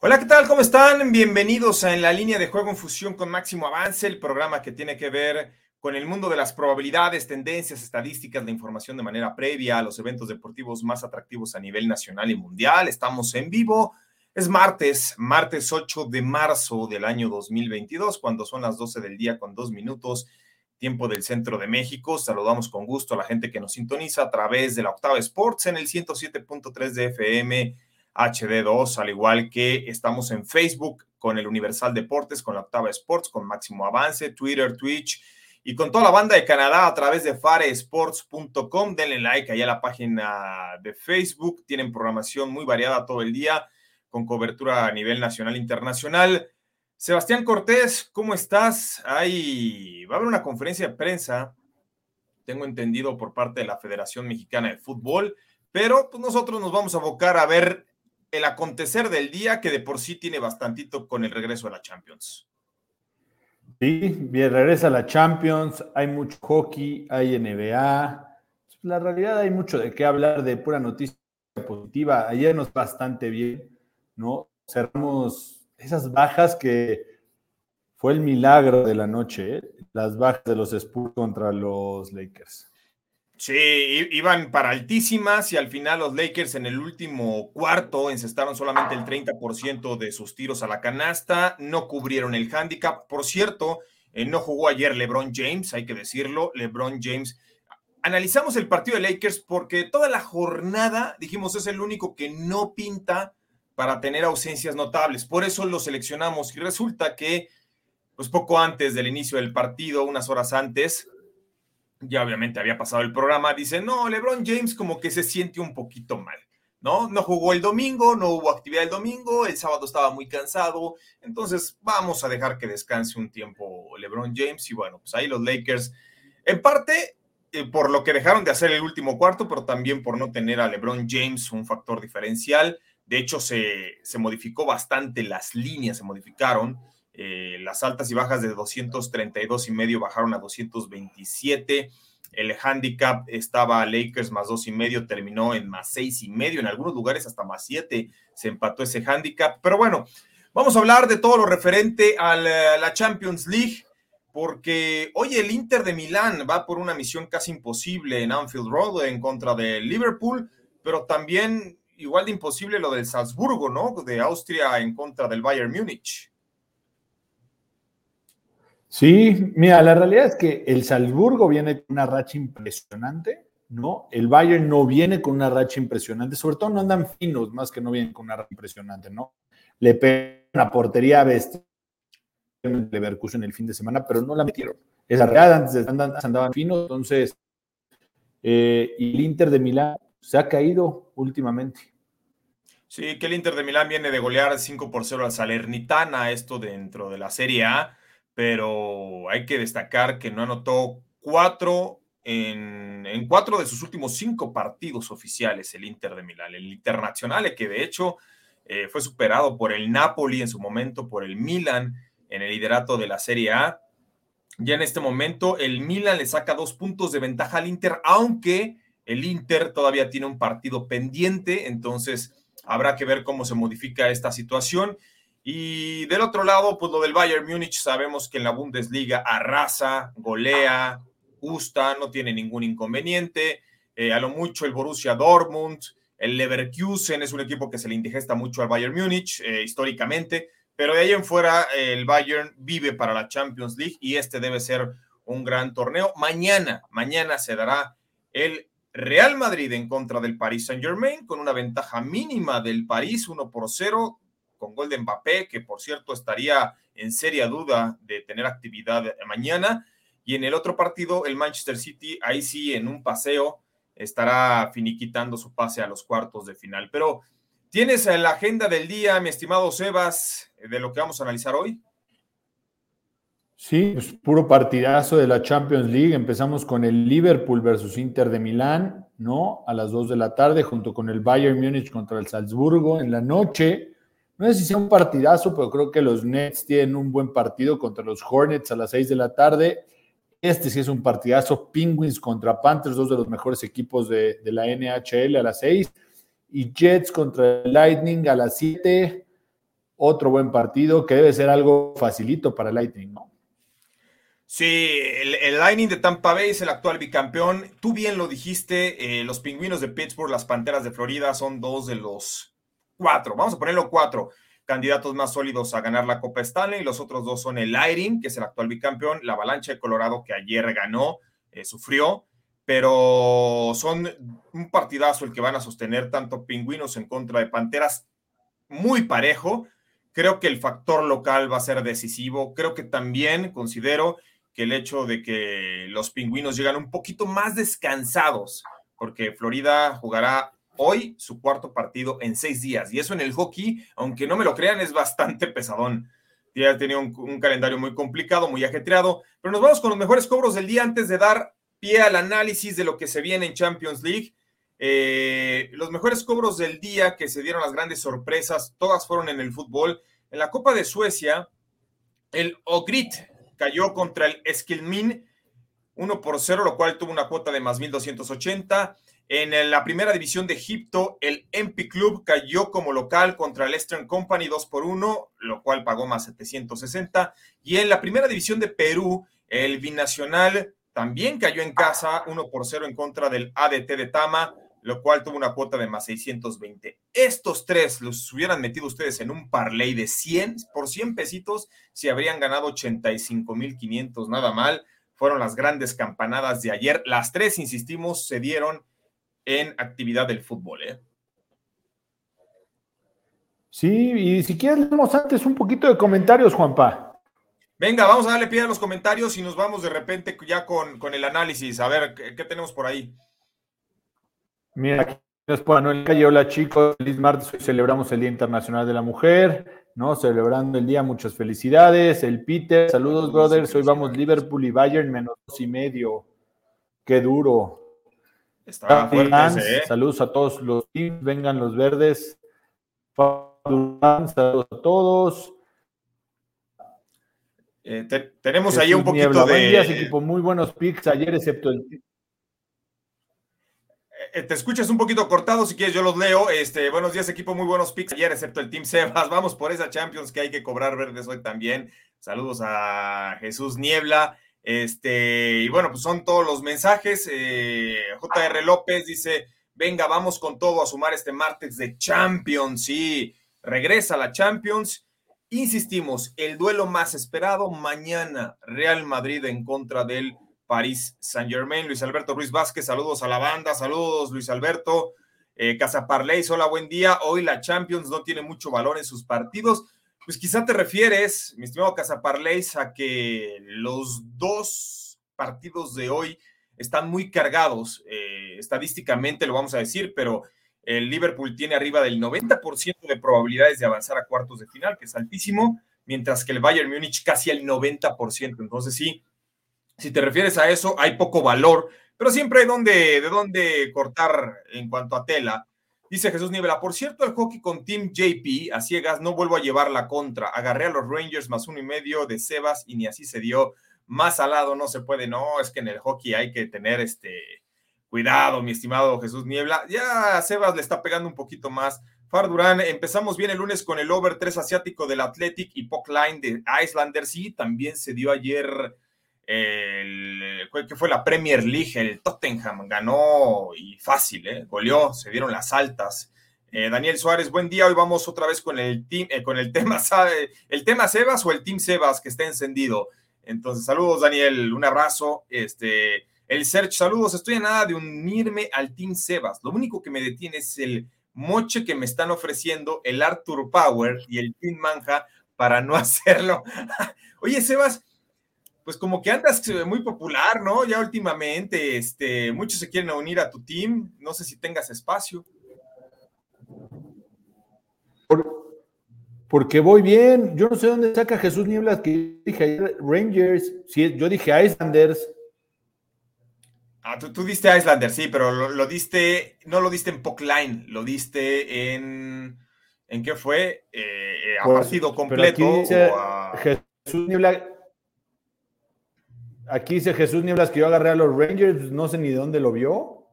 Hola, ¿qué tal? ¿Cómo están? Bienvenidos a En la línea de juego en fusión con Máximo Avance, el programa que tiene que ver con el mundo de las probabilidades, tendencias, estadísticas, la información de manera previa a los eventos deportivos más atractivos a nivel nacional y mundial. Estamos en vivo. Es martes, martes 8 de marzo del año 2022, cuando son las 12 del día con dos minutos, tiempo del centro de México. Saludamos con gusto a la gente que nos sintoniza a través de la Octava Sports en el 107.3 de FM HD2, al igual que estamos en Facebook con el Universal Deportes, con la Octava Sports, con Máximo Avance, Twitter, Twitch y con toda la banda de Canadá a través de faresports.com. Denle like allá a la página de Facebook. Tienen programación muy variada todo el día con cobertura a nivel nacional e internacional. Sebastián Cortés, ¿cómo estás? Hay, va a haber una conferencia de prensa, tengo entendido, por parte de la Federación Mexicana de Fútbol, pero pues, nosotros nos vamos a abocar a ver el acontecer del día que de por sí tiene bastantito con el regreso a la Champions. Sí, bien, regresa a la Champions, hay mucho hockey, hay NBA. La realidad hay mucho de qué hablar de pura noticia positiva. Ayer nos bastante bien, ¿no? Cerramos esas bajas que fue el milagro de la noche, ¿eh? las bajas de los Spurs contra los Lakers. Sí, iban para altísimas y al final los Lakers en el último cuarto encestaron solamente el 30% de sus tiros a la canasta, no cubrieron el handicap. Por cierto, eh, no jugó ayer LeBron James, hay que decirlo, LeBron James. Analizamos el partido de Lakers porque toda la jornada, dijimos, es el único que no pinta para tener ausencias notables. Por eso lo seleccionamos y resulta que, pues poco antes del inicio del partido, unas horas antes, ya obviamente había pasado el programa, dice, no, LeBron James como que se siente un poquito mal, ¿no? No jugó el domingo, no hubo actividad el domingo, el sábado estaba muy cansado, entonces vamos a dejar que descanse un tiempo LeBron James y bueno, pues ahí los Lakers, en parte eh, por lo que dejaron de hacer el último cuarto, pero también por no tener a LeBron James un factor diferencial. De hecho, se, se modificó bastante las líneas, se modificaron. Eh, las altas y bajas de 232 y medio bajaron a 227. El handicap estaba Lakers más dos y medio, terminó en más seis y medio, en algunos lugares hasta más siete se empató ese handicap. Pero bueno, vamos a hablar de todo lo referente a la Champions League, porque hoy el Inter de Milán va por una misión casi imposible en Anfield Road en contra de Liverpool, pero también igual de imposible lo del Salzburgo, ¿no? De Austria en contra del Bayern Múnich. Sí, mira, la realidad es que el Salzburgo viene con una racha impresionante, ¿no? El Bayern no viene con una racha impresionante, sobre todo no andan finos, más que no vienen con una racha impresionante, ¿no? Le pegan la portería a Best Leverkusen el fin de semana, pero no la metieron. Esa realidad antes andaban finos, entonces, eh, y el Inter de Milán se ha caído últimamente. Sí, que el Inter de Milán viene de golear 5 por 0 al Salernitana, esto dentro de la Serie A pero hay que destacar que no anotó cuatro en, cuatro de sus últimos cinco partidos oficiales el Inter de Milán, el Internacional, que de hecho eh, fue superado por el Napoli en su momento, por el Milan en el liderato de la Serie A. Ya en este momento el Milan le saca dos puntos de ventaja al Inter, aunque el Inter todavía tiene un partido pendiente, entonces habrá que ver cómo se modifica esta situación. Y del otro lado, pues lo del Bayern Múnich, sabemos que en la Bundesliga arrasa, golea, gusta, no tiene ningún inconveniente. Eh, a lo mucho el Borussia Dortmund, el Leverkusen es un equipo que se le indigesta mucho al Bayern Múnich eh, históricamente, pero de ahí en fuera el Bayern vive para la Champions League y este debe ser un gran torneo. Mañana, mañana se dará el Real Madrid en contra del Paris Saint Germain con una ventaja mínima del París, 1 por 0 con gol de Mbappé, que por cierto estaría en seria duda de tener actividad mañana. Y en el otro partido, el Manchester City, ahí sí, en un paseo, estará finiquitando su pase a los cuartos de final. Pero ¿Tienes la agenda del día, mi estimado Sebas, de lo que vamos a analizar hoy? Sí, es puro partidazo de la Champions League. Empezamos con el Liverpool versus Inter de Milán, ¿no? A las 2 de la tarde, junto con el Bayern Múnich contra el Salzburgo. En la noche, no sé si sea un partidazo, pero creo que los Nets tienen un buen partido contra los Hornets a las 6 de la tarde. Este sí es un partidazo. Penguins contra Panthers, dos de los mejores equipos de, la NHL a las 6. Y Jets contra el Lightning a las 7. Otro buen partido que debe ser algo facilito para Lightning, ¿no? Sí, el, Lightning de Tampa Bay es el actual bicampeón. Tú bien lo dijiste, eh, los pingüinos de Pittsburgh, las panteras de Florida son dos de los cuatro, vamos a ponerlo cuatro candidatos más sólidos a ganar la Copa Stanley. Los otros dos son el Lightning, que es el actual bicampeón, la Avalancha de Colorado, que ayer ganó, eh, sufrió, pero son un partidazo el que van a sostener tanto pingüinos en contra de panteras, muy parejo. Creo que el factor local va a ser decisivo. Creo que también considero que el hecho de que los pingüinos llegan un poquito más descansados, porque Florida jugará hoy su cuarto partido en seis días. Y eso en el hockey, aunque no me lo crean, es bastante pesadón. Ya tenido un, calendario muy complicado, muy ajetreado. Pero nos vamos con los mejores cobros del día antes de dar pie al análisis de lo que se viene en Champions League. Eh, los mejores cobros del día que se dieron las grandes sorpresas, todas fueron en el fútbol. En la Copa de Suecia, el Ogrit cayó contra el Esquilmin 1 por 0, lo cual tuvo una cuota de más 1280. En la primera división de Egipto, el MP Club cayó como local contra el Eastern Company 2 por 1, lo cual pagó más 760. Y en la primera división de Perú, el Binacional también cayó en casa 1 por 0 en contra del ADT de Tama, lo cual tuvo una cuota de más 620. Estos tres los hubieran metido ustedes en un parlay de 100 por 100 pesitos, si habrían ganado 85,500, nada mal. Fueron las grandes campanadas de ayer. Las tres, insistimos, se dieron en actividad del fútbol. ¿eh? Sí, y si quieres, leemos antes un poquito de comentarios, Juanpa. Venga, vamos a darle pie a los comentarios y nos vamos de repente ya con, con el análisis. A ver, ¿qué, qué tenemos por ahí? Mira, aquí después Manuel Calle, hola chicos, feliz martes, hoy celebramos el Día Internacional de la Mujer, ¿no? Celebrando el día, muchas felicidades. El Peter, saludos brothers, hoy vamos Liverpool y Bayern menos dos y medio. Qué duro. Está fuerte ese, ¿eh? Saludos a todos los teams, vengan los verdes. Saludos a todos. Eh, te, tenemos ahí un poquito Niebla. de... Buen día, equipo, muy buenos picks ayer, excepto el Eh, te escuchas un poquito cortado, si quieres yo los leo. Este, buenos días, equipo, muy buenos picks ayer, excepto el Team Sebas. Vamos por esa Champions que hay que cobrar verdes hoy también. Saludos a Jesús Niebla. Este, y bueno, pues son todos los mensajes. Eh, JR López dice: Venga, vamos con todo a sumar este martes de Champions. Sí, regresa la Champions. Insistimos, el duelo más esperado mañana, Real Madrid en contra del París Saint Germain. Luis Alberto Ruiz Vázquez, saludos a la banda, saludos Luis Alberto. Eh, Casa Parleis, hola, buen día. Hoy la Champions no tiene mucho valor en sus partidos. Pues quizá te refieres, mi estimado Casa Parleis, a que los dos partidos de hoy están muy cargados. Eh, estadísticamente lo vamos a decir, pero el Liverpool tiene arriba del 90% de probabilidades de avanzar a cuartos de final, que es altísimo, mientras que el Bayern Múnich casi el 90%. Entonces sí, si te refieres a eso, hay poco valor, pero siempre hay donde, de dónde cortar en cuanto a tela. Dice Jesús Niebla, por cierto, el hockey con Team JP a ciegas no vuelvo a llevar la contra. Agarré a los Rangers más uno y medio de Sebas y ni así se dio. Más al lado no se puede, no, es que en el hockey hay que tener este cuidado, mi estimado Jesús Niebla. Ya a Sebas le está pegando un poquito más. Far Durán, empezamos bien el lunes con el over 3 asiático del Athletic y Puck Line de Islanders. Sí, también se dio ayer el, que fue la Premier League, el Tottenham ganó y fácil, ¿eh? goleó, se dieron las altas. Eh, Daniel Suárez, buen día. Hoy vamos otra vez con el team, eh, con el tema, el tema Sebas o el Team Sebas que está encendido. Entonces, saludos, Daniel, un abrazo. Este, el Search, saludos. Estoy a nada de unirme al Team Sebas. Lo único que me detiene es el moche que me están ofreciendo el Arthur Power y el Team Manja para no hacerlo. Oye, Sebas, pues como que andas muy popular, ¿no? Ya últimamente, este, muchos se quieren unir a tu team, no sé si tengas espacio. porque voy bien. Yo no sé dónde saca Jesús Nieblas que dije Rangers. Sí, yo dije Islanders. Ah, tú, diste Islanders, sí, pero lo, diste, no lo diste en Line, lo diste en. ¿En qué fue? Eh, ¿A pues, partido completo? Jesús Nieblas. Aquí dice Jesús Nieblas que yo agarré a los Rangers, no sé ni dónde lo vio.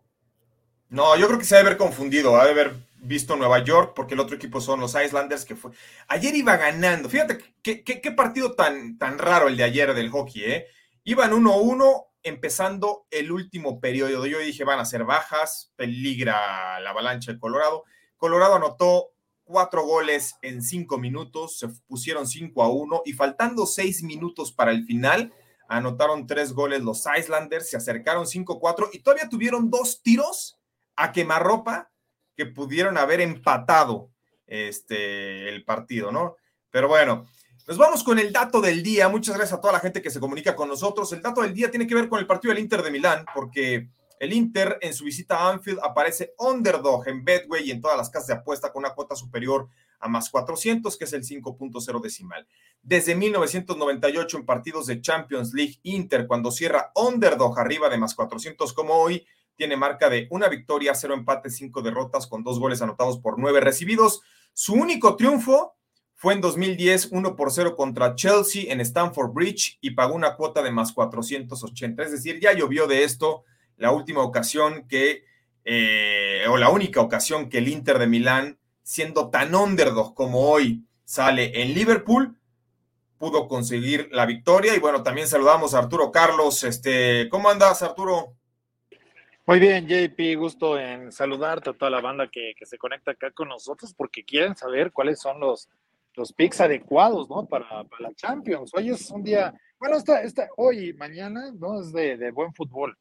No, yo creo que se debe haber confundido, ha de haber visto Nueva York, porque el otro equipo son los Islanders, que fue. Ayer iba ganando. Fíjate qué, partido tan, tan raro el de ayer del hockey, ¿eh? Iban 1-1 empezando el último periodo. Yo dije, van a ser bajas, peligra la avalancha de Colorado. Colorado anotó cuatro goles en cinco minutos, se pusieron 5 a 1 y faltando seis minutos para el final, anotaron tres goles los Islanders, se acercaron 5-4 y todavía tuvieron dos tiros a quemarropa que pudieron haber empatado este, el partido, ¿no? Pero bueno, nos vamos con el dato del día. Muchas gracias a toda la gente que se comunica con nosotros. El dato del día tiene que ver con el partido del Inter de Milán, porque el Inter en su visita a Anfield aparece underdog en Betway y en todas las casas de apuesta con una cuota superior a más 400, que es el 5.0 decimal. Desde 1998 en partidos de Champions League, Inter cuando cierra underdog arriba de más 400 como hoy, tiene marca de una victoria, cero empates, cinco derrotas con dos goles anotados por nueve recibidos. Su único triunfo fue en 2010, 1 por 0 contra Chelsea en Stamford Bridge y pagó una cuota de más 480. Es decir, ya llovió de esto la última ocasión que, eh, o la única ocasión que el Inter de Milán, siendo tan underdog como hoy, sale en Liverpool, pudo conseguir la victoria. Y bueno, también saludamos a Arturo Carlos. Este, ¿Cómo andas, Arturo? Muy bien, JP, gusto en saludarte a toda la banda que, se conecta acá con nosotros porque quieren saber cuáles son los, los picks adecuados, ¿no? Para, la Champions. Hoy es un día, bueno, esta, esta, hoy y mañana, ¿no? Es de, buen fútbol.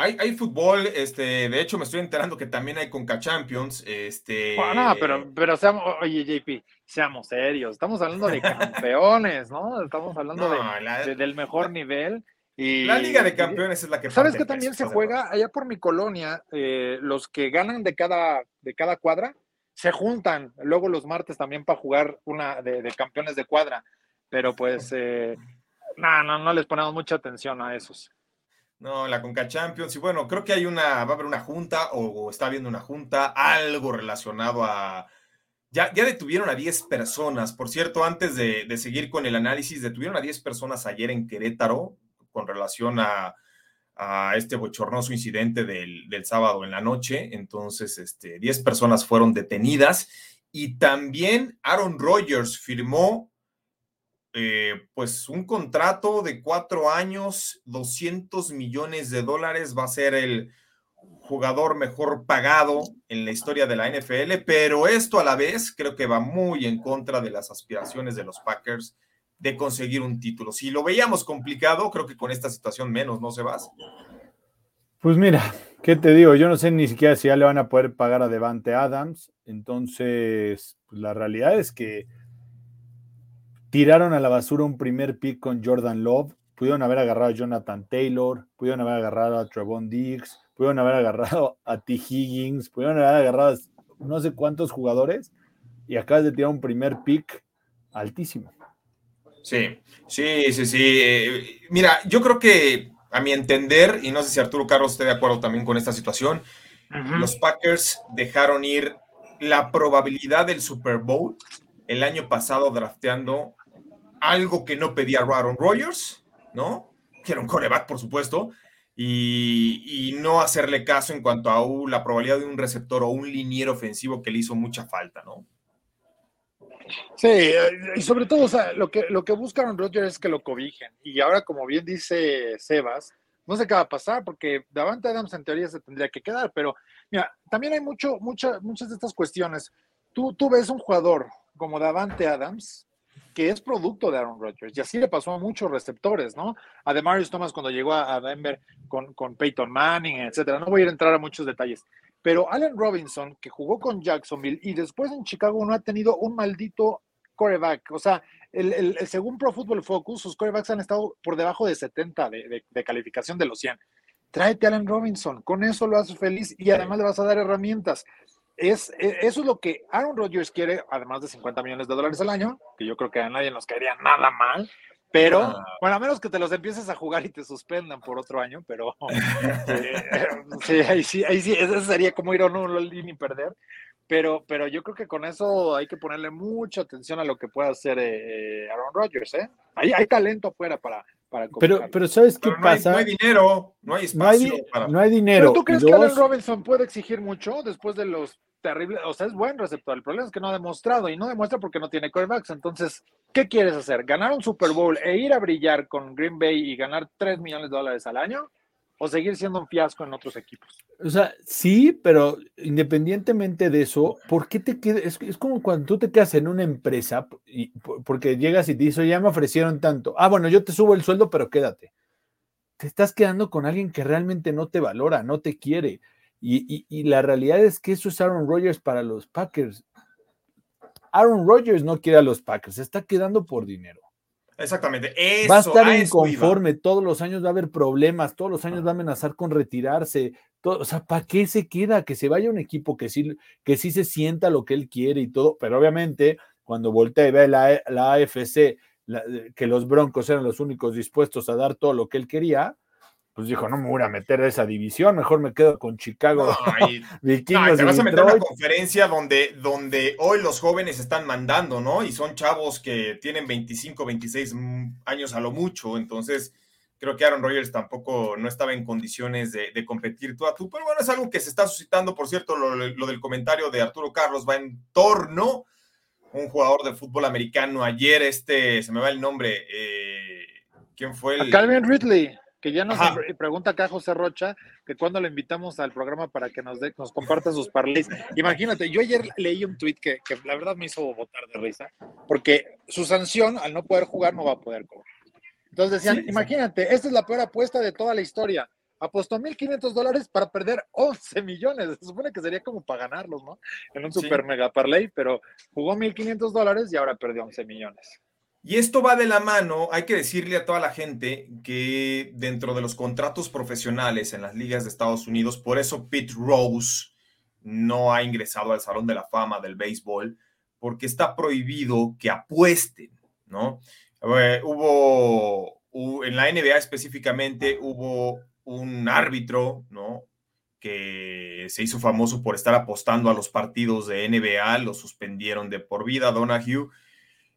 Hay, hay, fútbol, este, de hecho me estoy enterando que también hay Conca Champions, este. no, pero, pero seamos, oye, JP, seamos serios, estamos hablando de campeones, ¿no? Estamos hablando de, del mejor nivel la Liga de Campeones es la que... ¿Sabes que también se juega allá por mi colonia? Eh, los que ganan de cada, de cada cuadra se juntan luego los martes también para jugar una de, campeones de cuadra, pero pues eh, no, no, no les ponemos mucha atención a esos. No, la Conca Champions, y bueno, creo que hay una, va a haber una junta o, está habiendo una junta, algo relacionado a... Ya, ya detuvieron a 10 personas, por cierto, antes de, de seguir con el análisis, detuvieron a 10 personas ayer en Querétaro, con relación a, este bochornoso incidente del, sábado en la noche. Entonces, este, 10 personas fueron detenidas y también Aaron Rodgers firmó eh, pues un contrato de cuatro años, 200 millones de dólares, va a ser el jugador mejor pagado en la historia de la NFL, pero esto a la vez creo que va muy en contra de las aspiraciones de los Packers de conseguir un título. Si lo veíamos complicado, creo que con esta situación menos, ¿no, se vas? Pues mira, ¿qué te digo? Yo no sé ni siquiera si ya le van a poder pagar a Devante Adams. Entonces, pues la realidad es que tiraron a la basura un primer pick con Jordan Love. Pudieron haber agarrado a Jonathan Taylor, pudieron haber agarrado a Trevon Diggs, pudieron haber agarrado a T. Higgins, pudieron haber agarrado a no sé cuántos jugadores y acabas de tirar un primer pick altísimo. Sí, sí, sí, sí. Eh, mira, yo creo que a mi entender, y no sé si Arturo Carlos esté de acuerdo también con esta situación, los Packers dejaron ir la probabilidad del Super Bowl el año pasado drafteando algo que no pedía Aaron Rodgers, ¿no? Que era un coreback, por supuesto, y, no hacerle caso en cuanto a la probabilidad de un receptor o un liniero ofensivo que le hizo mucha falta, ¿no? Sí, eh, y sobre todo, o sea, lo que, lo que buscaron Rodgers es que lo cobijen. Y ahora, como bien dice Sebas, no sé qué va a pasar, porque Davante Adams en teoría se tendría que quedar, pero mira, también hay mucho, mucha, muchas de estas cuestiones. Tú, tú ves un jugador como Davante Adams, que es producto de Aaron Rodgers, y así le pasó a muchos receptores, ¿no? A Demarius Thomas cuando llegó a Denver con, con Peyton Manning, etcétera. No voy a entrar a muchos detalles. Pero Allen Robinson, que jugó con Jacksonville y después en Chicago no ha tenido un maldito coreback. O sea, el, según Pro Football Focus, sus corebacks han estado por debajo de 70 de, calificación de los 100. Tráete a Allen Robinson, con eso lo haces feliz y además le vas a dar herramientas. Es, e, eso es lo que Aaron Rodgers quiere, además de 50 millones de dólares al año, que yo creo que a nadie nos caería nada mal. Pero, ah. bueno, a menos que te los empieces a jugar y te suspendan por otro año, pero eh, sí, ahí sí, ahí sí, eso sería como ir a un y perder. Pero, pero yo creo que con eso hay que ponerle mucha atención a lo que puede hacer eh, Aaron Rodgers, ¿eh? Hay, hay talento afuera para, para pero, pero ¿sabes qué pasa? no hay dinero, no hay espacio. No hay, dinero. ¿Pero tú crees que Allen Robinson puede exigir mucho después de los terribles? O sea, es buen receptor. El problema es que no ha demostrado y no demuestra porque no tiene corebacks. Entonces, ¿qué quieres hacer? ¿Ganar un Super Bowl e ir a brillar con Green Bay y ganar 3 millones de dólares al año? o seguir siendo un fiasco en otros equipos. O sea, sí, pero independientemente de eso, ¿por qué te quedas? Es, como cuando tú te quedas en una empresa y, porque llegas y dices, ya me ofrecieron tanto. Ah, bueno, yo te subo el sueldo, pero quédate. Te estás quedando con alguien que realmente no te valora, no te quiere. Y, y la realidad es que eso es Aaron Rodgers para los Packers. Aaron Rodgers no quiere a los Packers, se está quedando por dinero. Exactamente. va a estar inconforme, todos los años va a haber problemas, todos los años va a amenazar con retirarse. Todo, o sea, ¿para qué se queda? Que se vaya un equipo que sí, que sí se sienta lo que él quiere y todo, pero obviamente cuando voltea y ve la, la AFC, que los Broncos eran los únicos dispuestos a dar todo lo que él quería, pues dijo, no me voy a meter a esa división, mejor me quedo con Chicago. No, te vas a meter a una conferencia donde, donde hoy los jóvenes están mandando, ¿no? Y son chavos que tienen 25, 26 años a lo mucho, entonces creo que Aaron Rodgers tampoco no estaba en condiciones de, competir tú a tú, pero bueno, es algo que se está suscitando, por cierto, lo, del comentario de Arturo Carlos va en torno un jugador de fútbol americano ayer, este, se me va el nombre, eh, ¿quién fue el? Calvin Ridley que ya nos pregunta acá José Rocha que cuando le invitamos al programa para que nos, nos comparta sus parlays. Imagínate, yo ayer leí un tweet que, la verdad me hizo botar de risa, porque su sanción al no poder jugar no va a poder cobrar. Entonces decían, imagínate, esta es la peor apuesta de toda la historia. Apostó 1.500 dólares para perder 11 millones. Se supone que sería como para ganarlos, ¿no? En un super mega parlay, pero jugó 1.500 dólares y ahora perdió 11 millones. Y esto va de la mano, hay que decirle a toda la gente que dentro de los contratos profesionales en las ligas de Estados Unidos, por eso Pete Rose no ha ingresado al Salón de la Fama del béisbol, porque está prohibido que apuesten, ¿no? Eh, hubo, en la NBA específicamente, hubo un árbitro, ¿no? que se hizo famoso por estar apostando a los partidos de NBA, lo suspendieron de por vida, Donahue,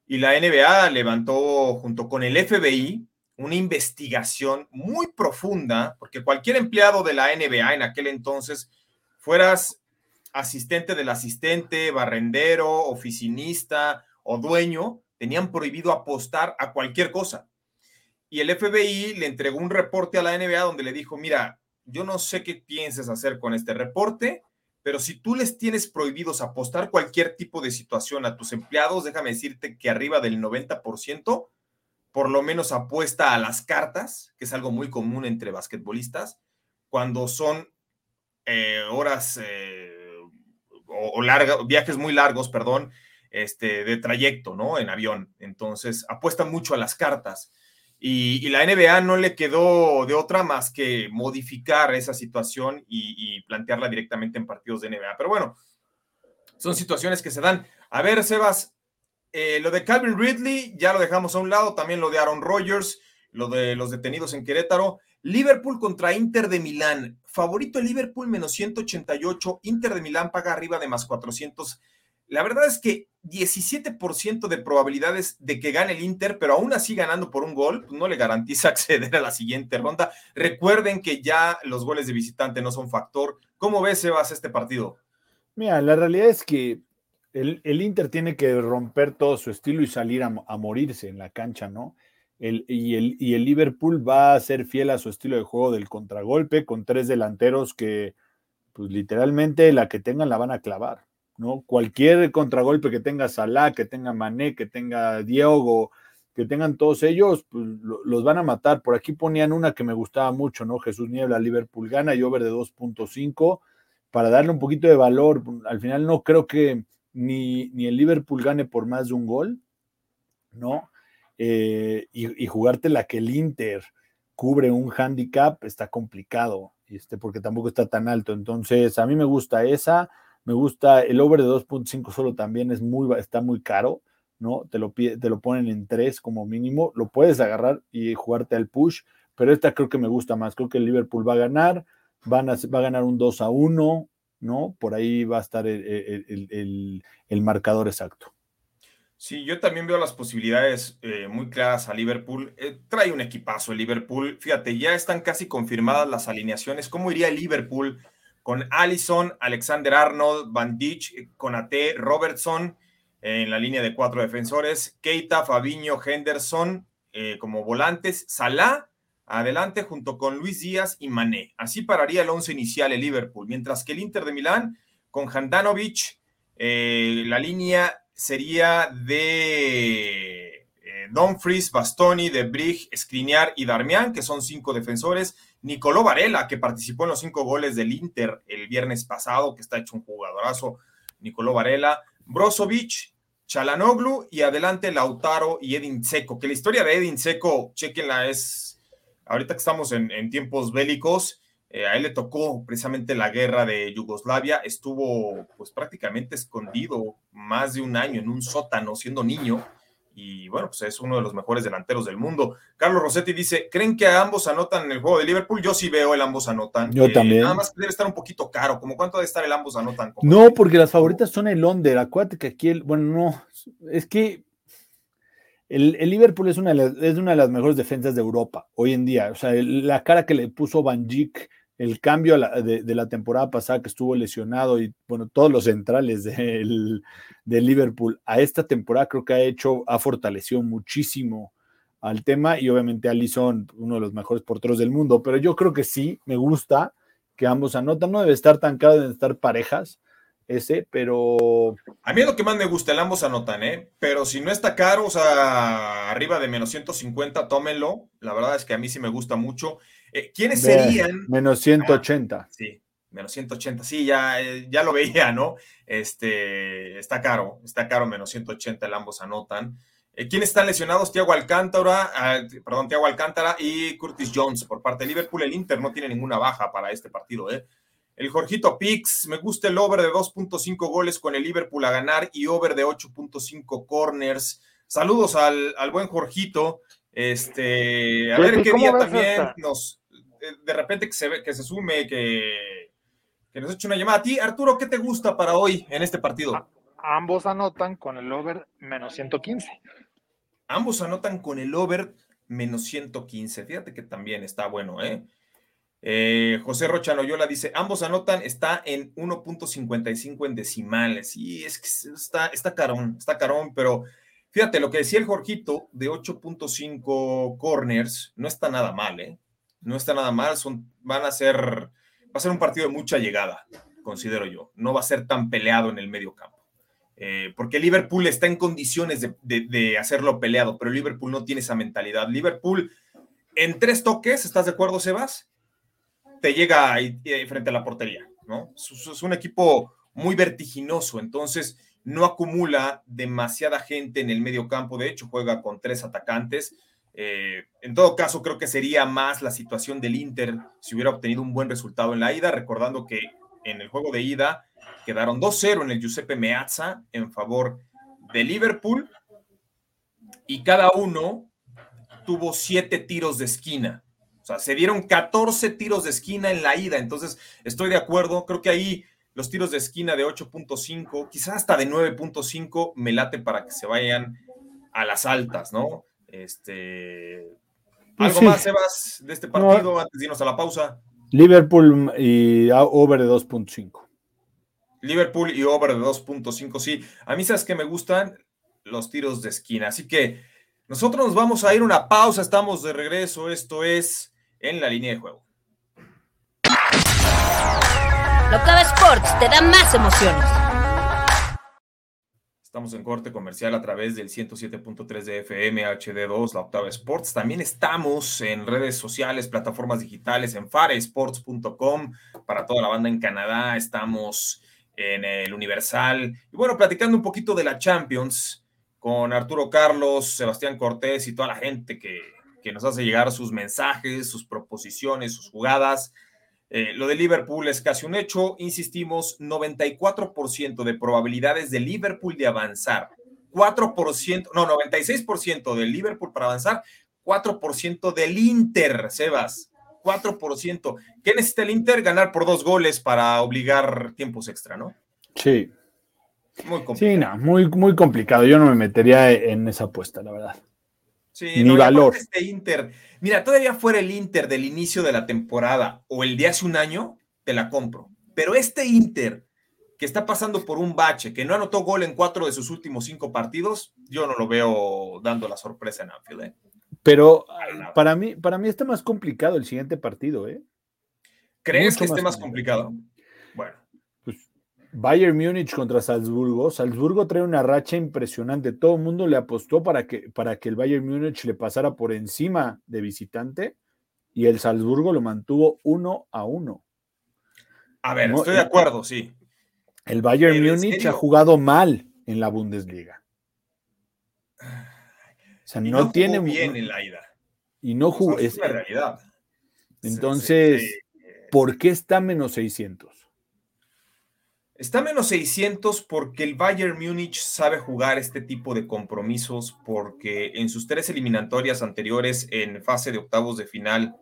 y la NBA levantó junto con el FBI una investigación muy profunda, porque cualquier empleado de la NBA en aquel entonces, fueras asistente del asistente, barrendero, oficinista o dueño, tenían prohibido apostar a cualquier cosa. Y el FBI le entregó un reporte a la NBA donde le dijo, mira, yo no sé qué pienses hacer con este reporte, pero si tú les tienes prohibidos apostar cualquier tipo de situación a tus empleados, déjame decirte que arriba del 90% por lo menos apuesta a las cartas, que es algo muy común entre basquetbolistas, cuando son eh, horas eh, o, viajes muy largos, perdón, este, de trayecto, ¿no? En avión. Entonces, apuesta mucho a las cartas. Y, la NBA no le quedó de otra más que modificar esa situación y, plantearla directamente en partidos de NBA. Pero bueno, son situaciones que se dan. A ver, Sebas, eh, lo de Calvin Ridley ya lo dejamos a un lado, también lo de Aaron Rodgers, lo de los detenidos en Querétaro. Liverpool contra Inter de Milán. Favorito Liverpool menos 188, Inter de Milán paga arriba de más 400. La verdad es que 17% de probabilidades de que gane el Inter, pero aún así ganando por un gol, pues, no le garantiza acceder a la siguiente ronda. Recuerden que ya los goles de visitante no son factor. ¿Cómo ves, Sebas, este partido? Mira, la realidad es que el, Inter tiene que romper todo su estilo y salir a, morirse en la cancha, ¿no? El, y, el, y el Liverpool va a ser fiel a su estilo de juego del contragolpe con tres delanteros que, pues literalmente la que tengan la van a clavar. ¿No? Cualquier contragolpe que tenga Salah, que tenga Mané, que tenga Diego, que tengan todos ellos, pues, los van a matar. Por aquí ponían una que me gustaba mucho, ¿no? Jesús Niebla, Liverpool gana y over de 2.5 para darle un poquito de valor. Al final no creo que ni, ni el Liverpool gane por más de un gol, ¿no? Eh, y, y, jugarte la que el Inter cubre un handicap está complicado, este, porque tampoco está tan alto. Entonces, a mí me gusta esa Me gusta el over de 2.5 solo también es muy, está muy caro, ¿no? Te lo, te lo ponen en 3 como mínimo. Lo puedes agarrar y jugarte al push, pero esta creo que me gusta más. Creo que el Liverpool va a ganar, van a, va a ganar un 2 a 1, ¿no? Por ahí va a estar el, marcador exacto. Sí, yo también veo las posibilidades eh, muy claras a Liverpool. Eh, trae un equipazo el Liverpool. Fíjate, ya están casi confirmadas las alineaciones. ¿Cómo iría el Liverpool con Allison, Alexander Arnold, Van Dijk, Conate, Robertson en la línea de cuatro defensores, Keita, Fabiño, Henderson eh, como volantes, Salah adelante junto con Luis Díaz y Mané. Así pararía el once inicial el Liverpool, mientras que el Inter de Milán con Handanovic, eh, la línea sería de eh, Dumfries, Bastoni, De Brig, Skriniar y Darmian, que son cinco defensores. Nicolò Varela, que participó en los cinco goles del Inter el viernes pasado, que está hecho un jugadorazo. Nicolò Varela, Brozovic, Chalanoglu y adelante Lautaro y Edin Seco, que la historia de Edin Seco, chequenla, es ahorita que estamos en, tiempos bélicos, eh, a él le tocó precisamente la guerra de Yugoslavia, estuvo pues prácticamente escondido más de un año en un sótano siendo niño y bueno, pues es uno de los mejores delanteros del mundo. Carlos Rossetti dice, ¿creen que ambos anotan en el juego de Liverpool? Yo sí veo el ambos anotan. Yo eh, también. Nada más debe estar un poquito caro, como cuánto debe estar el ambos anotan. No, porque las favoritas son el under, acuérdate que aquí el, bueno, no, es que el, Liverpool es una, de las, es una de las mejores defensas de Europa hoy en día. O sea, la cara que le puso Van Dijk, el cambio de, la temporada pasada que estuvo lesionado y, bueno, todos los centrales del, Liverpool a esta temporada creo que ha hecho, ha fortalecido muchísimo al tema y obviamente Alisson, uno de los mejores porteros del mundo. Pero yo creo que sí, me gusta que ambos anotan. No debe estar tan caro, deben estar parejas ese, pero... A mí es lo que más me gusta, el ambos anotan, ¿eh? Pero si no está caro, o sea, arriba de menos 150, tómenlo. La verdad es que a mí sí me gusta mucho. Eh, ¿Quiénes serían? Menos 180. Ah, sí, menos 180, sí, ya, eh, ya lo veía, ¿no? Este, está caro, está caro, menos 180, el ambos anotan. Eh, ¿Quiénes están lesionados? Tiago Alcántara, ah, perdón, Tiago Alcántara y Curtis Jones por parte de Liverpool. El Inter no tiene ninguna baja para este partido, ¿eh? El Jorgito Pix, me gusta el over de 2.5 goles con el Liverpool a ganar y over de 8.5 corners. Saludos al, buen Jorgito. Este, a ver qué día también nos, de repente que se, que se sume, que, que nos eche una llamada. A ti, Arturo, ¿qué te gusta para hoy en este partido? ambos anotan con el over menos 115. Ambos anotan con el over menos 115. Fíjate que también está bueno, ¿eh? Eh, José Rocha Noyola dice, ambos anotan, está en 1.55 en decimales. Y es que está, está carón, está carón, pero fíjate, lo que decía el Jorgito de 8.5 corners no está nada mal, ¿eh? No está nada mal, son, van a ser, va a ser un partido de mucha llegada, considero yo. No va a ser tan peleado en el medio campo. Eh, porque Liverpool está en condiciones de, de hacerlo peleado, pero Liverpool no tiene esa mentalidad. Liverpool, en tres toques, ¿estás de acuerdo, Sebas? te llega ahí, frente a la portería, ¿no? Es, un equipo muy vertiginoso, entonces no acumula demasiada gente en el medio campo, de hecho juega con tres atacantes. Eh, en todo caso, creo que sería más la situación del Inter si hubiera obtenido un buen resultado en la ida, recordando que en el juego de ida quedaron 2-0 en el Giuseppe Meazza en favor de Liverpool y cada uno tuvo siete tiros de esquina. O sea, se dieron 14 tiros de esquina en la ida, entonces estoy de acuerdo, creo que ahí los tiros de esquina de 8.5, quizás hasta de 9.5 me late para que se vayan a las altas, ¿no? Este pues ¿Algo más, Sebas, de este partido antes de irnos a la pausa? Liverpool y over de 2.5. Liverpool y over de 2.5, sí. A mí sabes que me gustan los tiros de esquina, así que nosotros nos vamos a ir una pausa, estamos de regreso, esto es en la línea de juego. Locava Sports te da más emociones. Estamos en corte comercial a través del 107.3 de FM HD2, la Octava Sports. También estamos en redes sociales, plataformas digitales, en faresports.com para toda la banda en Canadá. Estamos en el Universal. Y bueno, platicando un poquito de la Champions con Arturo Carlos, Sebastián Cortés y toda la gente que, que nos hace llegar sus mensajes, sus proposiciones, sus jugadas. Eh, lo de Liverpool es casi un hecho. Insistimos, 94% de probabilidades de Liverpool de avanzar. 4%, no, 96% del Liverpool para avanzar. 4% del Inter, Sebas. 4%. ¿Qué necesita el Inter? Ganar por dos goles para obligar tiempos extra, ¿no? Sí. Muy complicado. Sí, no, muy, muy complicado. Yo no me metería en esa apuesta, la verdad. Sí, Ni no, valor. Este Inter, mira, todavía fuera el Inter del inicio de la temporada o el de hace un año, te la compro. Pero este Inter que está pasando por un bache, que no anotó gol en cuatro de sus últimos cinco partidos, yo no lo veo dando la sorpresa en Anfield. ¿eh? Pero Para mí, para mí está más complicado el siguiente partido, ¿eh? ¿Crees Mucho que esté más más complicado? Bueno, Bayern Múnich contra Salzburgo. Salzburgo trae una racha impresionante. Todo el mundo le apostó para que, para que el Bayern Múnich le pasara por encima de visitante y el Salzburgo lo mantuvo uno a uno. a ver, No, estoy de acuerdo, sí. El Bayern Pero, ¿en Múnich ha jugado mal en la Bundesliga. O sea, Y no, tiene bien en la ida. y no O sea, jugó. es es- una realidad. Entonces, ¿por qué está menos 600? Está menos 600 porque el Bayern Múnich sabe jugar este tipo de compromisos porque en sus tres eliminatorias anteriores en fase de octavos de final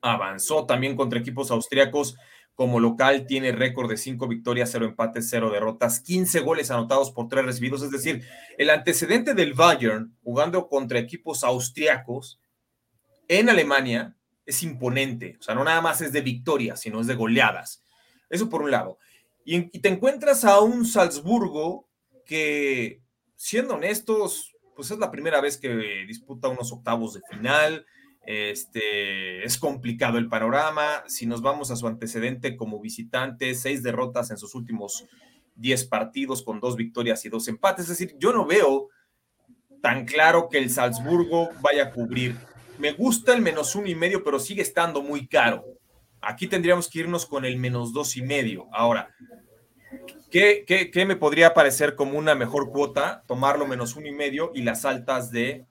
avanzó también contra equipos austriacos. Como local tiene récord de 5 victorias, 0 empates, 0 derrotas, 15 goles anotados por 3 recibidos. Es decir, el antecedente del Bayern jugando contra equipos austriacos en Alemania es imponente. O sea, no nada más es de victorias, sino es de goleadas. Eso por un lado. Y, y te encuentras a un Salzburgo que, siendo honestos, pues es la primera vez que disputa unos octavos de final. Este, es complicado el panorama. Si nos vamos a su antecedente como visitante, seis derrotas en sus últimos 10 partidos con dos victorias y dos empates. Es decir, yo no veo tan claro que el Salzburgo vaya a cubrir. Me gusta el menos uno y medio, pero sigue estando muy caro. Aquí tendríamos que irnos con el menos dos y medio. Ahora, ¿qué, me podría parecer como una mejor cuota? Tomarlo menos uno y medio y las altas de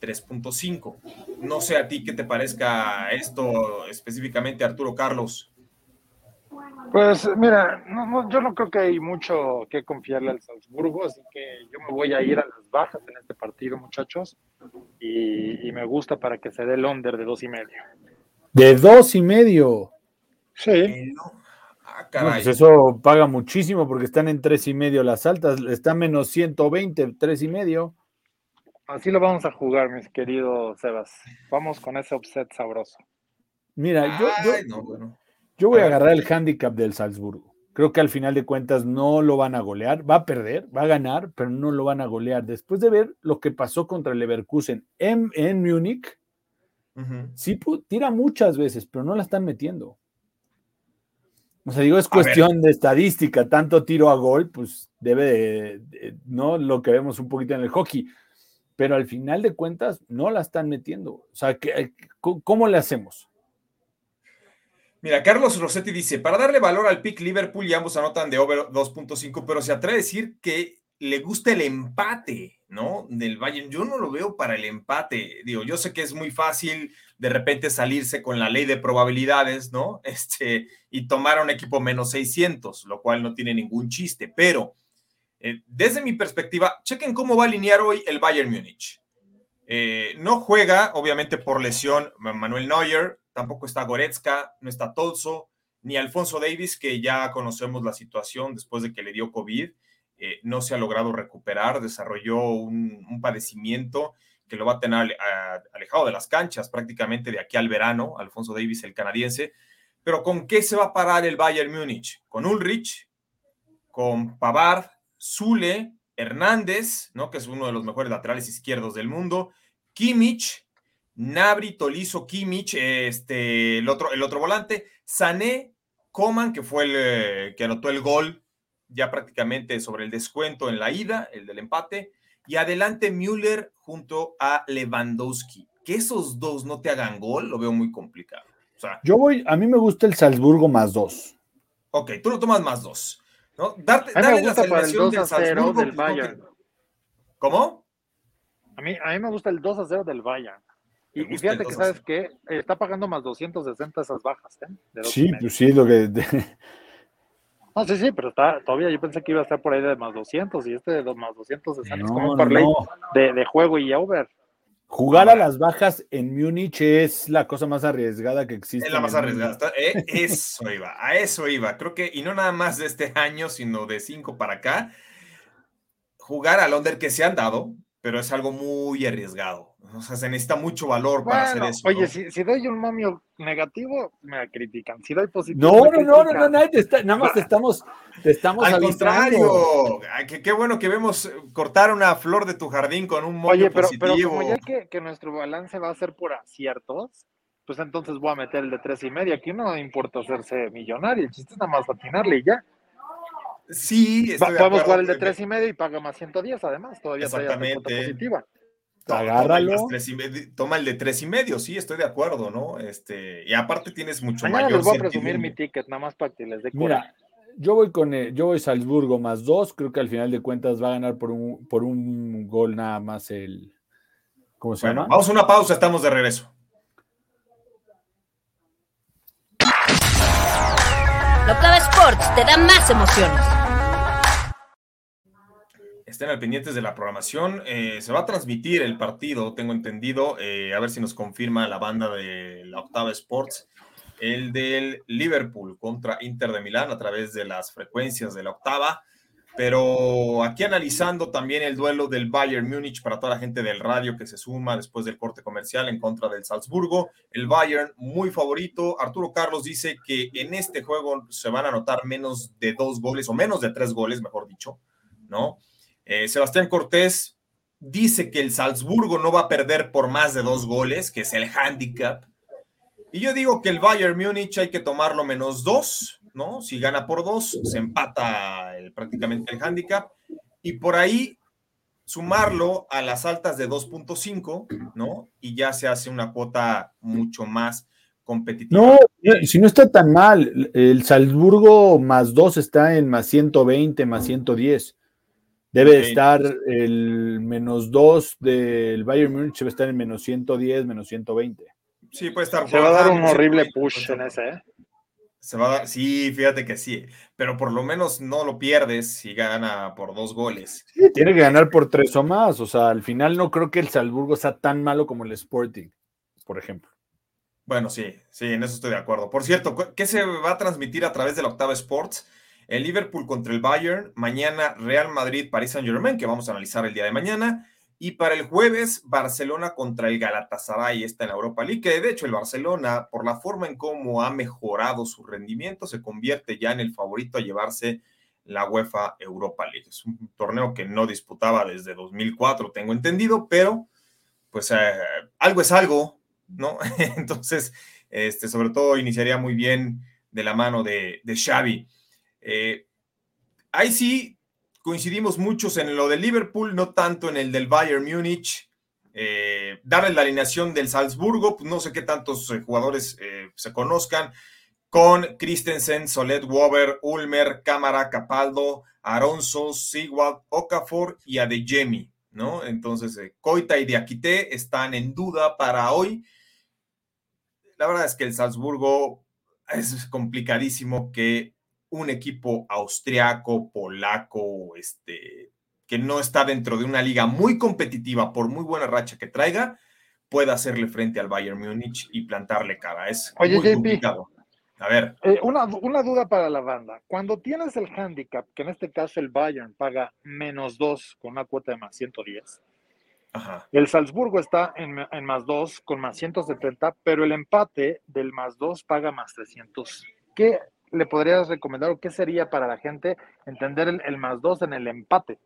3.5. No sé a ti qué te parezca esto específicamente, Arturo Carlos. Pues mira, no, yo no creo que hay mucho que confiarle al Salzburgo, así que yo me voy a ir a las bajas en este partido, muchachos, y, y me gusta para que se dé el under de dos y medio. De dos y medio. Sí, Eh, no. Ah, No, caray. pues eso paga muchísimo porque están en tres y medio las altas, están menos 120, tres y medio. así lo vamos a jugar, mis queridos Sebas. Vamos con ese offset sabroso. Mira, yo, yo, Ay, no, bueno. yo voy A agarrar el handicap del Salzburgo. Creo que al final de cuentas no lo van a golear, va a perder, va a ganar, pero no lo van a golear. Después de ver lo que pasó contra el Leverkusen en, en Múnich, Sí tira muchas veces, pero no la están metiendo. O sea, digo, es cuestión de estadística, tanto tiro a gol, pues debe de, de- ¿no? Lo que vemos un poquito en el hockey, pero al final de cuentas no la están metiendo. O sea, ¿qué- ¿cómo cómo le hacemos? Mira, Carlos Rossetti dice, para darle valor al pick Liverpool y ambos anotan de over 2.5, pero se atreve a decir que le gusta el empate, ¿no? Del Bayern. Yo no lo veo para el empate. Digo, yo sé que es muy fácil de repente salirse con la ley de probabilidades, ¿no? Este, y tomar a un equipo menos 600, lo cual no tiene ningún chiste, pero eh, desde mi perspectiva, chequen cómo va a alinear hoy el Bayern Múnich. Eh, no juega, obviamente, por lesión Manuel Neuer, tampoco está Goretzka, no está Tolso, ni Alfonso Davis, que ya conocemos la situación después de que le dio COVID. Eh, no se ha logrado recuperar, desarrolló un, padecimiento que lo va a tener alejado de las canchas prácticamente de aquí al verano, Alfonso Davis, el canadiense. Pero ¿con qué se va a parar el Bayern Múnich? Con Ulrich, con Pavard, Zule, Hernández, ¿no? que es uno de los mejores laterales izquierdos del mundo, Kimmich, Nabri, Tolizo, Kimmich, este, el, otro, el otro volante, Sané, Coman, que fue el eh, que anotó el gol ya prácticamente sobre el descuento en la ida, el del empate, y adelante Müller junto a Lewandowski. Que esos dos no te hagan gol, lo veo muy complicado. O sea, Yo voy, a mí me gusta el Salzburgo más dos. ok, tú lo tomas más dos. ¿no? Darte, A mí me darle la para el salvación 2 a 0 Salzburgo, del pues, Bayern. ¿Cómo? A mí, a mí me gusta el 2 a 0 del Bayern. Y, y fíjate que, ¿sabes qué? Está pagando más 260 esas bajas, ¿eh? sí, pues sí, es lo que... No, sí, sí, pero está, todavía yo pensé que iba a estar por ahí de más 200 y este de dos más 260 es como un parlay de, de, juego y over. Jugar a las bajas en Múnich es la cosa más arriesgada que existe. Es la más arriesgada. Eh, eso iba, a eso iba. Creo que, y no nada más de este año, sino de cinco para acá, jugar al under que se han dado, pero es algo muy arriesgado. O sea, se necesita mucho valor para hacer eso. Oye, si, doy un momio negativo, me critican. Si doy positivo. No, no, no, no, no, nada más te estamos, te estamos Al contrario, qué, bueno que vemos eh, cortar una flor de tu jardín con un momio Oye, pero, positivo. Pero como ya que, que, nuestro balance va a ser por aciertos, pues entonces voy a meter el de tres y media. Aquí no importa hacerse millonario, el chiste es nada más atinarle y ya. Sí, estoy Podemos jugar el de tres y medio y paga más 110 además, todavía Exactamente. positiva. Agárralo. Toma el, de tres y medio, sí, estoy de acuerdo, ¿no? Este, y aparte tienes mucho Mañana mayor les voy a presumir mi ticket, nada más para que les dé Mira, yo voy con el, yo voy Salzburgo más dos, creo que al final de cuentas va a ganar por un, por un gol nada más el ¿cómo se llama? Vamos a una pausa, estamos de regreso. Locava Sports te da más emociones. Estén al pendientes de la programación. Eh, se va a transmitir el partido, tengo entendido. Eh, a ver si nos confirma la banda de la Octava Sports. El del Liverpool contra Inter de Milán a través de las frecuencias de la Octava. Pero aquí analizando también el duelo del Bayern Múnich para toda la gente del radio que se suma después del corte comercial en contra del Salzburgo. El Bayern muy favorito. Arturo Carlos dice que en este juego se van a anotar menos de dos goles o menos de tres goles, mejor dicho, ¿no? Eh, Sebastián Cortés dice que el Salzburgo no va a perder por más de dos goles, que es el handicap. Y yo digo que el Bayern Múnich hay que tomarlo menos dos ¿no? Si gana por dos, se empata prácticamente el handicap. Y por ahí sumarlo a las altas de 2.5, ¿no? Y ya se hace una cuota mucho más competitiva. No, si no está tan mal, el Salzburgo más 2 está en más 120, más 110. Debe estar el menos 2 del Bayern Munich, debe estar en menos 110, menos 120. Sí, puede estar. Se va a dar un horrible push en ese, ¿eh? Se va a dar, sí, fíjate que sí, pero por lo menos no lo pierdes si gana por dos goles. Sí, tiene que ganar por tres o más, o sea, al final no creo que el Salzburgo sea tan malo como el Sporting, por ejemplo. Bueno, sí, sí, en eso estoy de acuerdo. Por cierto, ¿qué se va a transmitir a través de la Octava Sports? El Liverpool contra el Bayern, mañana Real Madrid, París Saint Germain, que vamos a analizar el día de mañana, y para el jueves, Barcelona contra el Galatasaray está en la Europa League, que de hecho el Barcelona, por la forma en cómo ha mejorado su rendimiento, se convierte ya en el favorito a llevarse la UEFA Europa League. Es un torneo que no disputaba desde 2004, tengo entendido, pero pues eh, algo es algo, ¿no? Entonces, este, sobre todo iniciaría muy bien de la mano de, de Xavi. Eh, ahí sí, coincidimos muchos en lo del Liverpool, no tanto en el del Bayern Múnich. Eh, darle la alineación del Salzburgo, pues no sé qué tantos eh, jugadores eh, se conozcan, con Christensen, Solet, Wober, Ulmer, Cámara, Capaldo, Aronso, Sigwald, Okafor y Adeyemi, ¿no? Entonces, Coita y Diakité están en duda para hoy. La verdad es que el Salzburgo es complicadísimo que un equipo austriaco, polaco, este, que no está dentro de una liga muy competitiva, por muy buena racha que traiga, pueda hacerle frente al Bayern Múnich y plantarle cara. Es muy complicado. A ver. Eh, una, duda para la banda. Cuando tienes el handicap, que en este caso el Bayern paga menos 2 con una cuota de más 110, el Salzburgo está en, en más 2 con más 170, pero el empate del más 2 paga más 300. ¿Qué le podrías recomendar o qué sería para la gente entender el, más dos en el empate?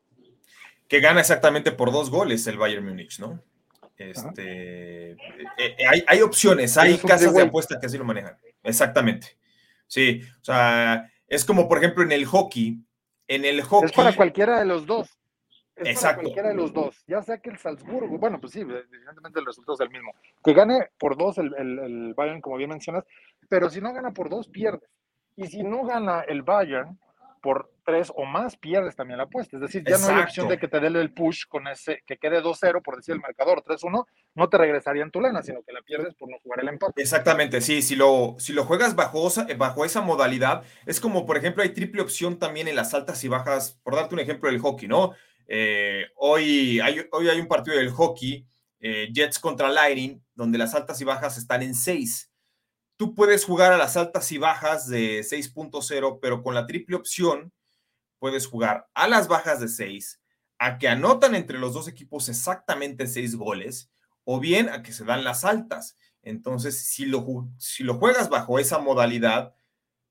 Que gana exactamente por dos goles el Bayern Múnich, ¿no? Este, eh, eh, hay, hay, opciones, hay casas de apuesta que así lo manejan. Exactamente. Sí, o sea, es como por ejemplo en el hockey. En el hockey. Es para cualquiera de los dos. Es Exacto. para cualquiera de los dos. Ya sea que el Salzburgo, bueno, pues sí, evidentemente el resultado es el mismo. Que gane por dos el, el, el Bayern, como bien mencionas, pero si no gana por dos, pierde. Y si no gana el Bayern, por tres o más, pierdes también la apuesta. Es decir, ya no hay opción de que te dé el push con ese, que quede 2-0, por decir el marcador 3-1, no te regresaría en tu lana, sino que la pierdes por no jugar el empate. Exactamente, sí, si lo, si lo juegas bajo, bajo esa modalidad, es como, por ejemplo, hay triple opción también en las altas y bajas, por darte un ejemplo del hockey, ¿no? Eh, hoy, hay, hoy hay un partido del hockey, eh, Jets contra Lightning, donde las altas y bajas están en 6 tú puedes jugar a las altas y bajas de 6.0, pero con la triple opción puedes jugar a las bajas de 6, a que anotan entre los dos equipos exactamente 6 goles, o bien a que se dan las altas. Entonces, si lo, si lo juegas bajo esa modalidad,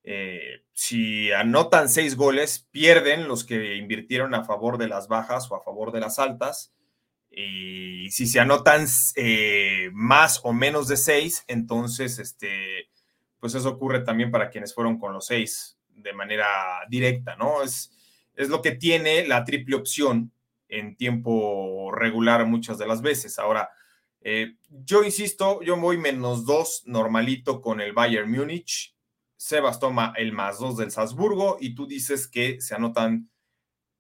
eh, si anotan 6 goles, pierden los que invirtieron a favor de las bajas o a favor de las altas. Y si se anotan eh, más o menos de 6, entonces, este, pues eso ocurre también para quienes fueron con los 6 de manera directa, ¿no? Es, es lo que tiene la triple opción en tiempo regular muchas de las veces. Ahora, eh, yo insisto, yo voy menos 2 normalito con el Bayern Múnich. Sebas toma el más 2 del Salzburgo y tú dices que se anotan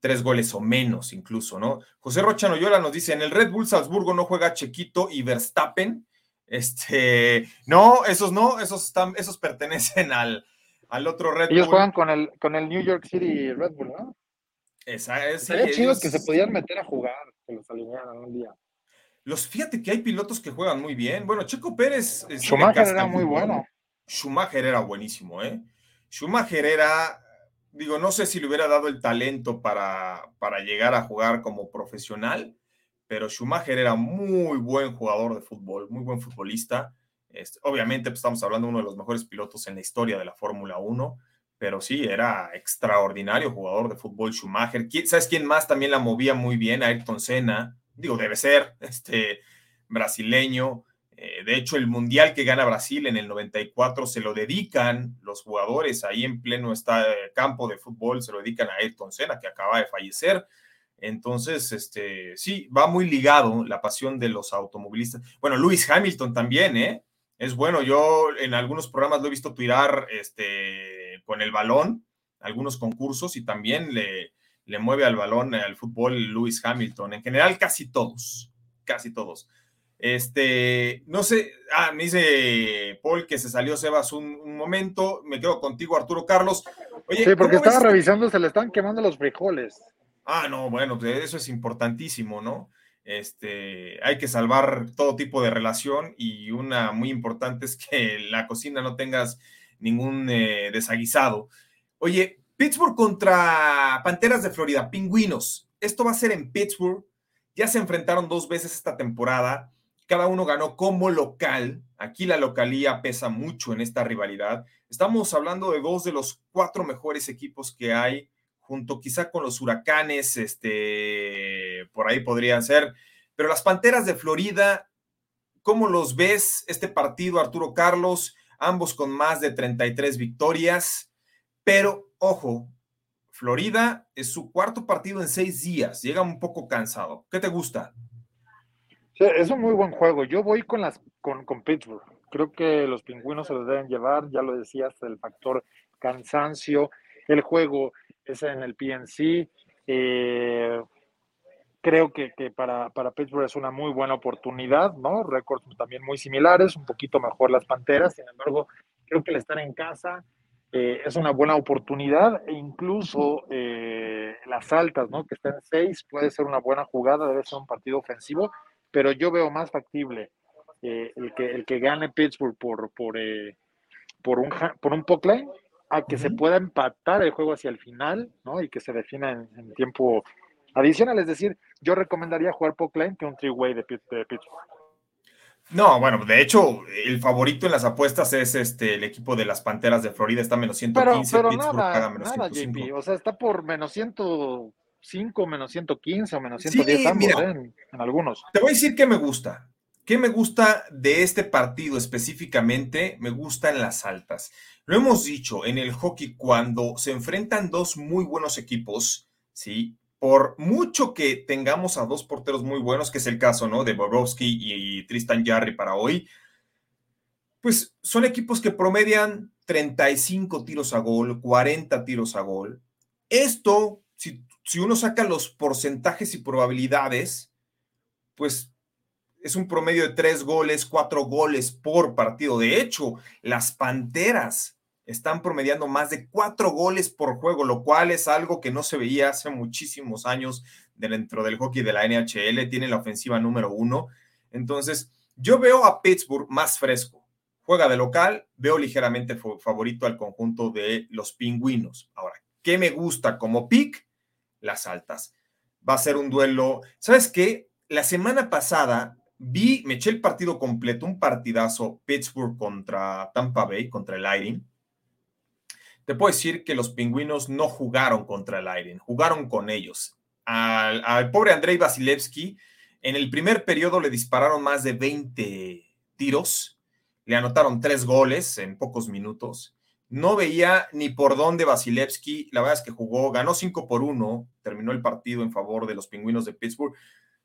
tres goles o menos incluso, ¿no? José Rocha Noyola nos dice, en el Red Bull Salzburgo no juega Chequito y Verstappen. Este, no, esos no, esos están, esos pertenecen al, al otro Red Bull. Ellos juegan con el, con el New York City Red Bull, ¿no? Esa es. Sería chido que se podían meter a jugar, que los alinearan un día. Los, fíjate que hay pilotos que juegan muy bien. Bueno, Checo Pérez. Schumacher era muy bueno. Schumacher era buenísimo, ¿eh? Schumacher era digo, no sé si le hubiera dado el talento para, para llegar a jugar como profesional, pero Schumacher era muy buen jugador de fútbol, muy buen futbolista. Este, obviamente, pues, estamos hablando de uno de los mejores pilotos en la historia de la Fórmula 1, pero sí, era extraordinario jugador de fútbol Schumacher. ¿Sabes quién más también la movía muy bien? Ayrton Senna, digo, debe ser, este brasileño. Eh, de hecho, el mundial que gana Brasil en el 94 se lo dedican los jugadores ahí en pleno está, eh, campo de fútbol, se lo dedican a Ayrton Senna, que acaba de fallecer. Entonces, este, sí, va muy ligado la pasión de los automovilistas. Bueno, Lewis Hamilton también, ¿eh? Es bueno, yo en algunos programas lo he visto tirar este, con el balón, algunos concursos, y también le, le mueve al balón, al fútbol, Lewis Hamilton. En general, casi todos, casi todos. Este, no sé, ah, me dice Paul que se salió Sebas un, momento, me quedo contigo, Arturo Carlos. Oye, sí, porque estaba revisando, se le están quemando los frijoles. Ah, no, bueno, pues, eso es importantísimo, ¿no? Este, hay que salvar todo tipo de relación y una muy importante es que la cocina no tengas ningún eh, desaguisado. Oye, Pittsburgh contra Panteras de Florida, Pingüinos. Esto va a ser en Pittsburgh. Ya se enfrentaron dos veces esta temporada cada uno ganó como local. Aquí la localía pesa mucho en esta rivalidad. Estamos hablando de dos de los cuatro mejores equipos que hay, junto quizá con los huracanes, este, por ahí podrían ser. Pero las Panteras de Florida, ¿cómo los ves este partido, Arturo Carlos? Ambos con más de 33 victorias. Pero, ojo, Florida es su cuarto partido en seis días. Llega un poco cansado. ¿Qué te gusta? Es un muy buen juego. Yo voy con las con, con Pittsburgh. Creo que los pingüinos se los deben llevar, ya lo decías, el factor cansancio. El juego es en el PNC. Eh, creo que, para, para, Pittsburgh es una muy buena oportunidad, ¿no? Récords también muy similares, un poquito mejor las Panteras, sin embargo, creo que el estar en casa eh, es una buena oportunidad e incluso eh, las altas, ¿no? Que estén en seis puede ser una buena jugada, debe ser un partido ofensivo pero yo veo más factible eh, el, que, el que gane Pittsburgh por, por, eh, por un, por un a que se pueda empatar el juego hacia el final, ¿no? Y que se defina en, tiempo adicional. Es decir, yo recomendaría jugar Pockline que un three-way de, Pittsburgh. No, bueno, de hecho, el favorito en las apuestas es este el equipo de las Panteras de Florida, está menos 115, pero, pero nada, nada, JP, o sea, está por menos 100, 5, menos 115 o menos 110 ambos, ¿eh? en, algunos. Te voy a decir qué me gusta. ¿Qué me gusta de este partido específicamente? Me gustan las altas. Lo hemos dicho en el hockey cuando se enfrentan dos muy buenos equipos, ¿sí? Por mucho que tengamos a dos porteros muy buenos, que es el caso, ¿no? De Borowski y Tristan Jarry para hoy, pues son equipos que promedian 35 tiros a gol, 40 tiros a gol, Esto, si, si uno saca los porcentajes y probabilidades, pues es un promedio de tres goles, cuatro goles por partido. De hecho, las Panteras están promediando más de cuatro goles por juego, lo cual es algo que no se veía hace muchísimos años dentro del hockey de la NHL. Tiene la ofensiva número uno. Entonces, yo veo a Pittsburgh más fresco. Juega de local, veo ligeramente favorito al conjunto de los pingüinos. Ahora, ¿qué me gusta como pick? Las altas. Va a ser un duelo. ¿Sabes qué? La semana pasada vi, me eché el partido completo, un partidazo Pittsburgh contra Tampa Bay, contra el Lightning. Te puedo decir que los pingüinos no jugaron contra el Lightning, jugaron con ellos. Al, al pobre Andrei Vasilevsky en el primer periodo le dispararon más de 20 tiros, le anotaron tres goles en pocos minutos. No veía ni por dónde Vasilevsky, la verdad es que jugó, ganó 5 por 1, terminó el partido en favor de los pingüinos de Pittsburgh.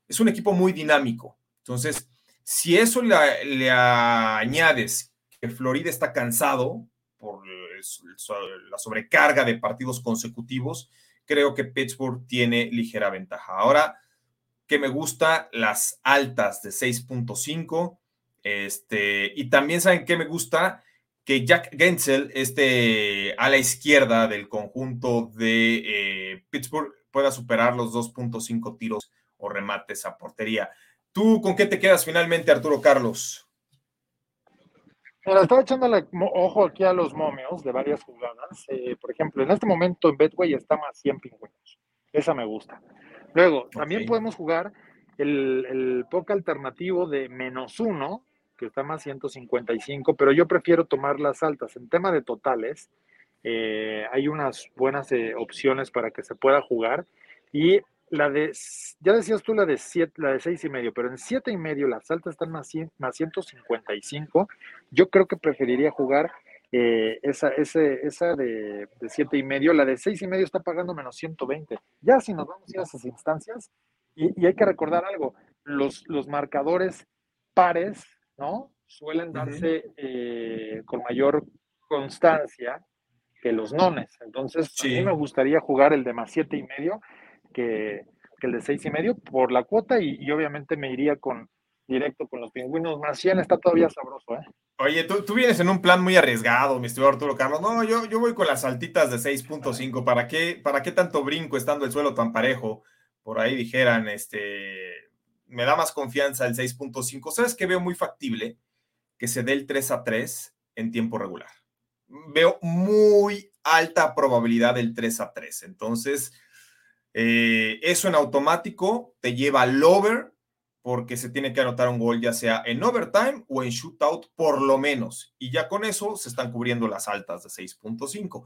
Es un equipo muy dinámico. Entonces, si eso le, le añades que Florida está cansado por la sobrecarga de partidos consecutivos, creo que Pittsburgh tiene ligera ventaja. Ahora, que me gusta las altas de 6.5. Este, y también saben que me gusta que Jack Gensel, este a la izquierda del conjunto de eh, Pittsburgh, pueda superar los 2.5 tiros o remates a portería. ¿Tú con qué te quedas finalmente, Arturo Carlos? Mira, estaba echando ojo aquí a los momios de varias jugadas. Eh, por ejemplo, en este momento en Betway está más 100 pingüinos. Esa me gusta. Luego, también podemos jugar el, el POC alternativo de menos uno, que está más 155, pero yo prefiero tomar las altas. En tema de totales, eh, hay unas buenas eh, opciones para que se pueda jugar. Y la de, ya decías tú la de siete, la de seis y medio, pero en siete y medio las altas están más, más 155. Yo creo que preferiría jugar eh, esa, esa de, de, siete y medio, la de seis y medio está pagando menos 120. Ya si nos vamos a ir a esas instancias, y, hay que recordar algo, los, los marcadores pares, ¿no? Suelen darse eh, con mayor constancia que los nones. Entonces, a mí me gustaría jugar el de más siete y medio que, que el de seis y medio por la cuota y, y obviamente me iría con directo con los pingüinos. Más 100 está todavía sabroso, ¿eh? Oye, tú, tú, vienes en un plan muy arriesgado, mi estimado Arturo Carlos. No, yo, yo voy con las altitas de 6.5. ¿Para qué, ¿Para qué tanto brinco estando el suelo tan parejo? Por ahí dijeran, este, me da más confianza el 6.5. ¿Sabes qué veo muy factible? Que se dé el 3 a 3 en tiempo regular. Veo muy alta probabilidad del 3 a 3. Entonces, eh, eso en automático te lleva al over porque se tiene que anotar un gol ya sea en overtime o en shootout por lo menos. Y ya con eso se están cubriendo las altas de 6.5.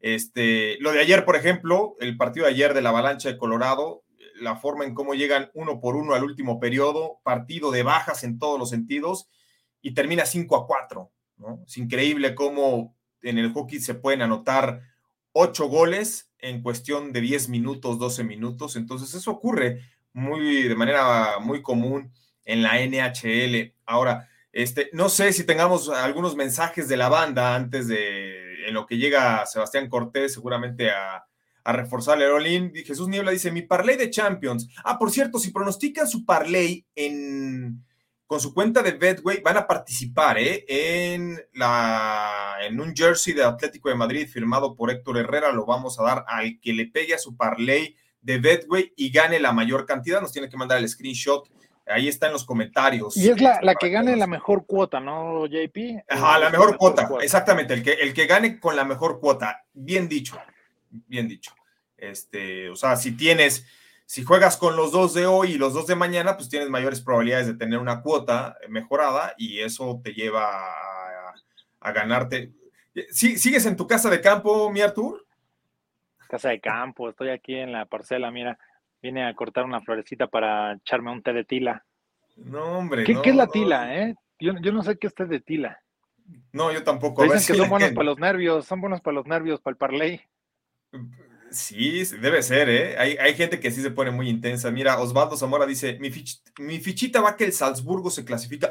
Este, lo de ayer, por ejemplo, el partido de ayer de la avalancha de Colorado, la forma en cómo llegan uno por uno al último periodo, partido de bajas en todos los sentidos y termina 5 a 4. ¿no? Es increíble cómo en el hockey se pueden anotar 8 goles en cuestión de 10 minutos, 12 minutos. Entonces eso ocurre muy, de manera muy común en la NHL. Ahora, este, no sé si tengamos algunos mensajes de la banda antes de, en lo que llega Sebastián Cortés, seguramente a, a reforzar el Olin. Jesús Niebla dice, mi parlay de Champions. Ah, por cierto, si pronostican su parlay en, con su cuenta de Betway, van a participar ¿eh? en, la, en un jersey de Atlético de Madrid firmado por Héctor Herrera. Lo vamos a dar al que le pegue a su parlay de Betway y gane la mayor cantidad, nos tiene que mandar el screenshot. Ahí está en los comentarios. Y es la, la que gane la mejor cuota, ¿no, JP? Ajá, la mejor, cuota, exactamente, el que, el que gane con la mejor cuota. Bien dicho, bien dicho. Este, o sea, si tienes, si juegas con los dos de hoy y los dos de mañana, pues tienes mayores probabilidades de tener una cuota mejorada y eso te lleva a, a ganarte. ¿Sigues en tu casa de campo, mi Artur? casa de campo, estoy aquí en la parcela, mira, vine a cortar una florecita para echarme un té de tila. No, hombre. ¿Qué, no, ¿qué es la tila, eh? Yo, yo, no sé qué es té de tila. No, yo tampoco. Dicen que son buenos para los nervios, son buenos para los nervios, para el parlay. Sí, debe ser, ¿eh? Hay, hay, gente que sí se pone muy intensa. Mira, Osvaldo Zamora dice, mi, fich, mi fichita va que el Salzburgo se clasifica.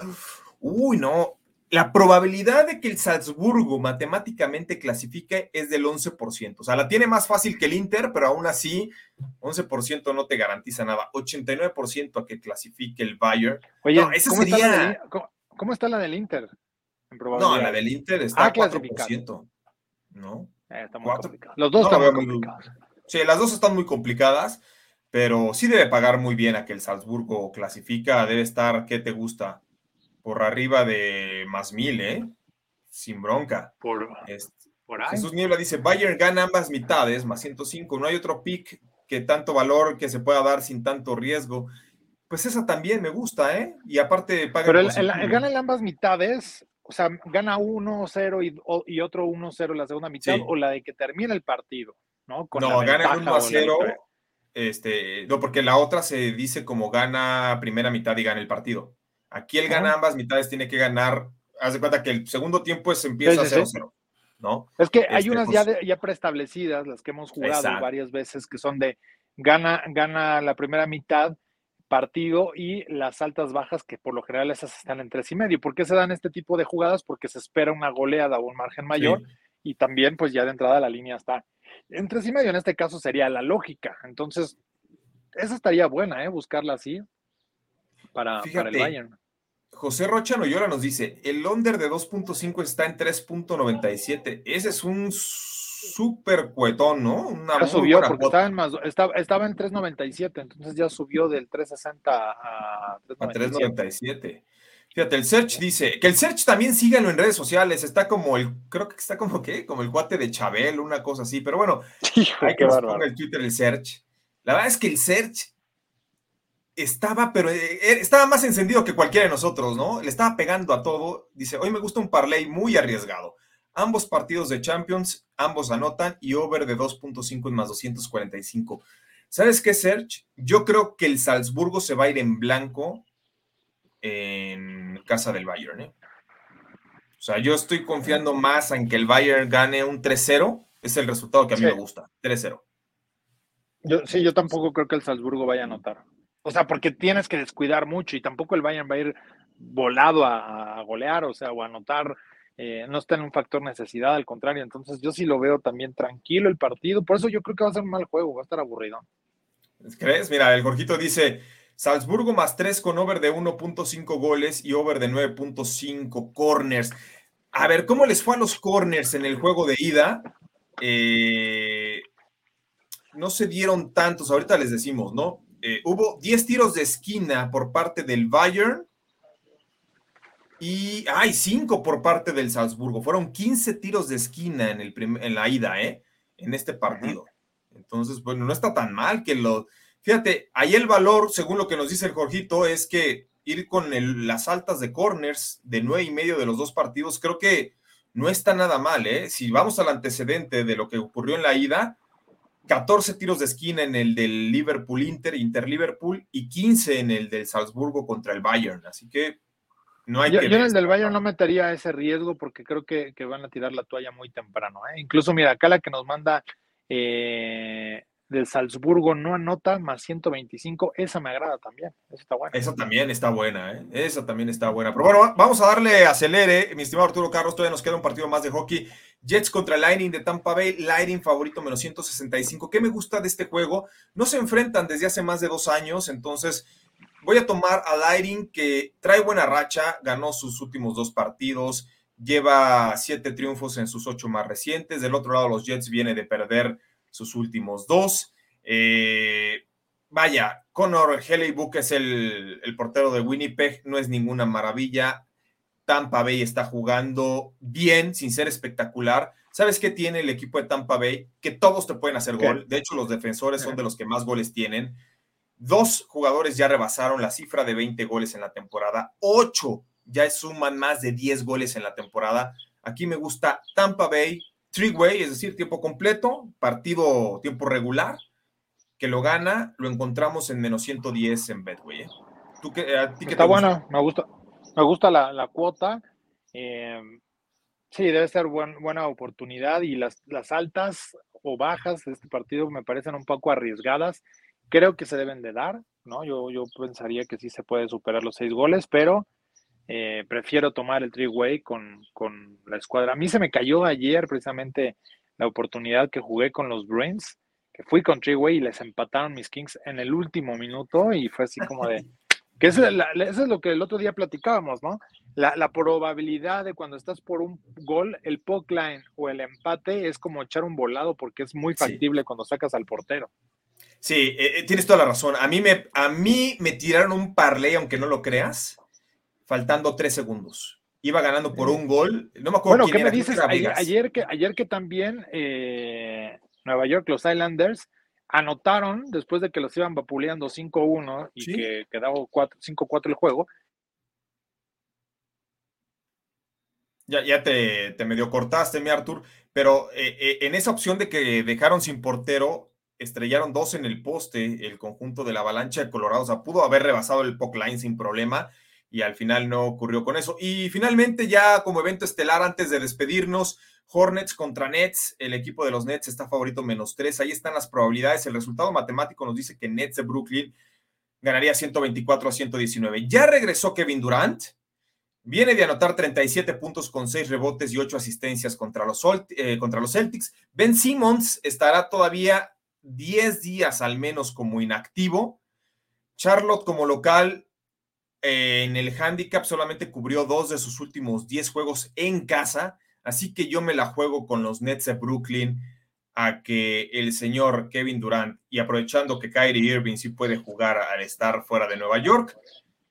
Uy, no, la probabilidad de que el Salzburgo matemáticamente clasifique es del 11%. O sea, la tiene más fácil que el Inter, pero aún así, 11% no te garantiza nada. 89% a que clasifique el Bayern. Oye, no, ¿cómo, sería... está la del, ¿cómo, cómo está la del Inter? En No, la del Inter está Ah, a 4%. clasificado. ¿No? Eh, está muy. Los dos No, están muy complicados. Sí, las dos están muy complicadas, pero sí debe pagar muy bien a que el Salzburgo clasifica. Debe estar, ¿qué te gusta? Por arriba de más mil, ¿eh? Sin bronca. Por, Este, por ahí. Jesús Niebla dice, Bayern gana ambas mitades, más 105. No hay otro pick que tanto valor que se pueda dar sin tanto riesgo. Pues esa también me gusta, ¿eh? Y aparte paga Pero el, positivo. el- el gana en ambas mitades, o sea, gana 1-0 y, y otro 1-0 la segunda mitad, Sí. o la de que termina el partido, ¿no? Con No, gana ventaja 1 o a la 0. victoria. Este, no, porque la otra se dice como gana primera mitad y gana el partido. Aquí él gana ambas mitades, tiene que ganar. Haz de cuenta que el segundo tiempo es, empieza Sí, sí, 0-0, ¿no? Es que hay Este, unas pues- ya, de- ya preestablecidas, las que hemos jugado Exacto. varias veces, que son de gana, gana la primera mitad partido y las altas bajas, que por lo general esas están en tres y medio. ¿Por qué se dan este tipo de jugadas? Porque se espera una goleada o un margen mayor Sí. y también pues ya de entrada la línea está en tres y medio. En este caso sería la lógica. Entonces, esa estaría buena, ¿eh? Buscarla así para, para el Bayern. José Rocha Noyola nos dice, el under de 2.5 está en 3.97. Ese es un súper cuetón, ¿no? Una Ya subió porque estaba en, más, estaba, estaba en 3.97, entonces ya subió del 3.60 a a 3.97. 3.97. Fíjate, el Search dice, que el Search también síganlo en redes sociales, está como el, creo que está como que, como el cuate de Chabel, una cosa así, pero bueno, Hijo, hay qué que ponga el Twitter el Search. La verdad es que el Search estaba, pero eh, eh, estaba más encendido que cualquiera de nosotros, ¿no? Le estaba pegando a todo. Dice, hoy me gusta un parlay muy arriesgado. Ambos partidos de Champions, ambos anotan y over de 2.5 en más 245. ¿Sabes qué, Serge? Yo creo que el Salzburgo se va a ir en blanco en casa del Bayern, ¿eh? O sea, yo estoy confiando más en que el Bayern gane un 3-0. Es el resultado que a mí Sí. me gusta. 3-0. Yo, sí, yo tampoco creo que el Salzburgo vaya a anotar. O sea, porque tienes que descuidar mucho y tampoco el Bayern va a ir volado a, a golear, o sea, o a anotar. Eh, no está en un factor necesidad, al contrario. Entonces, yo sí lo veo también tranquilo el partido. Por eso yo creo que va a ser un mal juego, va a estar aburrido. ¿Crees? Mira, el Jorgito dice, Salzburgo más 3 con over de 1.5 goles y over de 9.5 corners. A ver, ¿cómo les fue a los corners en el juego de ida? Eh, no se dieron tantos, ahorita les decimos, ¿no? Eh, hubo 10 tiros de esquina por parte del Bayern y hay 5 por parte del Salzburgo. Fueron 15 tiros de esquina en, el en la ida, ¿eh? En este partido. Entonces, bueno, no está tan mal que lo... Fíjate, ahí el valor, según lo que nos dice el Jorgito, es que ir con el- las altas de corners de nueve y medio de los dos partidos, creo que no está nada mal, ¿eh? Si vamos al antecedente de lo que ocurrió en la ida, 14 tiros de esquina en el del Liverpool Inter, Inter Liverpool, y 15 en el del Salzburgo contra el Bayern. Así que no hay Yo, que yo en el del Bayern no metería ese riesgo porque creo que, que van a tirar la toalla muy temprano. ¿eh? Incluso, mira, acá la que nos manda eh, del Salzburgo no anota más 125, esa me agrada también. Esa está buena. Esa también está buena, ¿eh? Esa también está buena. Pero bueno, va- vamos a darle acelere, mi estimado Arturo Carlos. Todavía nos queda un partido más de hockey. Jets contra Lightning de Tampa Bay. Lightning favorito menos 165. ¿Qué me gusta de este juego? No se enfrentan desde hace más de dos años, entonces voy a tomar a Lightning que trae buena racha, ganó sus últimos dos partidos, lleva siete triunfos en sus ocho más recientes. Del otro lado, los Jets viene de perder sus últimos dos. Eh, vaya, Connor Hellebuck es el, el portero de Winnipeg, no es ninguna maravilla. Tampa Bay está jugando bien, sin ser espectacular. ¿Sabes qué tiene el equipo de Tampa Bay? Que todos te pueden hacer gol. De hecho, los defensores son de los que más goles tienen. Dos jugadores ya rebasaron la cifra de 20 goles en la temporada. Ocho ya suman más de 10 goles en la temporada. Aquí me gusta Tampa Bay, three-way, es decir, tiempo completo, partido tiempo regular, que lo gana, lo encontramos en menos 110 en Betway. ¿eh? ¿Tú qué, a ti qué Está buena, me gusta, me gusta la, la cuota. Eh, sí, debe ser buen- buena oportunidad y las, las altas o bajas de este partido me parecen un poco arriesgadas. Creo que se deben de dar, ¿no? Yo, yo pensaría que sí se puede superar los seis goles, pero eh, prefiero tomar el three-way con, con, la escuadra. A mí se me cayó ayer precisamente la oportunidad que jugué con los Brains, que fui con three-way y les empataron mis Kings en el último minuto y fue así como de... Que eso, es lo que el otro día platicábamos, ¿no? La, la, probabilidad de cuando estás por un gol, el puck line o el empate es como echar un volado porque es muy factible cuando sacas al portero. Sí, eh, eh, tienes toda la razón. A mí, me, a mí me tiraron un parlay, aunque no lo creas, faltando tres segundos. Iba ganando por un gol. No me acuerdo bueno, ¿qué me dices? Ayer, que, ayer que también eh, Nueva York, los Islanders, anotaron después de que los iban vapuleando 5-1 y que quedaba 5-4 el juego. Ya, ya te, te, medio cortaste, mi Artur, pero en esa opción de que dejaron sin portero, estrellaron dos en el poste el conjunto de la avalancha de Colorado. O sea, pudo haber rebasado el puck line sin problema y al final no ocurrió con eso. Y finalmente, ya como evento estelar, antes de despedirnos, Hornets contra Nets. El equipo de los Nets está favorito menos tres. Ahí están las probabilidades. El resultado matemático nos dice que Nets de Brooklyn ganaría 124 a 119. Ya regresó Kevin Durant. Viene de anotar 37 puntos con 6 rebotes y 8 asistencias contra los, eh, contra los Celtics. Ben Simmons estará todavía 10 días al menos como inactivo. Charlotte como local eh, en el handicap solamente cubrió dos de sus últimos 10 juegos en casa, así que yo me la juego con los Nets de Brooklyn a que el señor Kevin Durant, y aprovechando que Kyrie Irving sí puede jugar al estar fuera de Nueva York,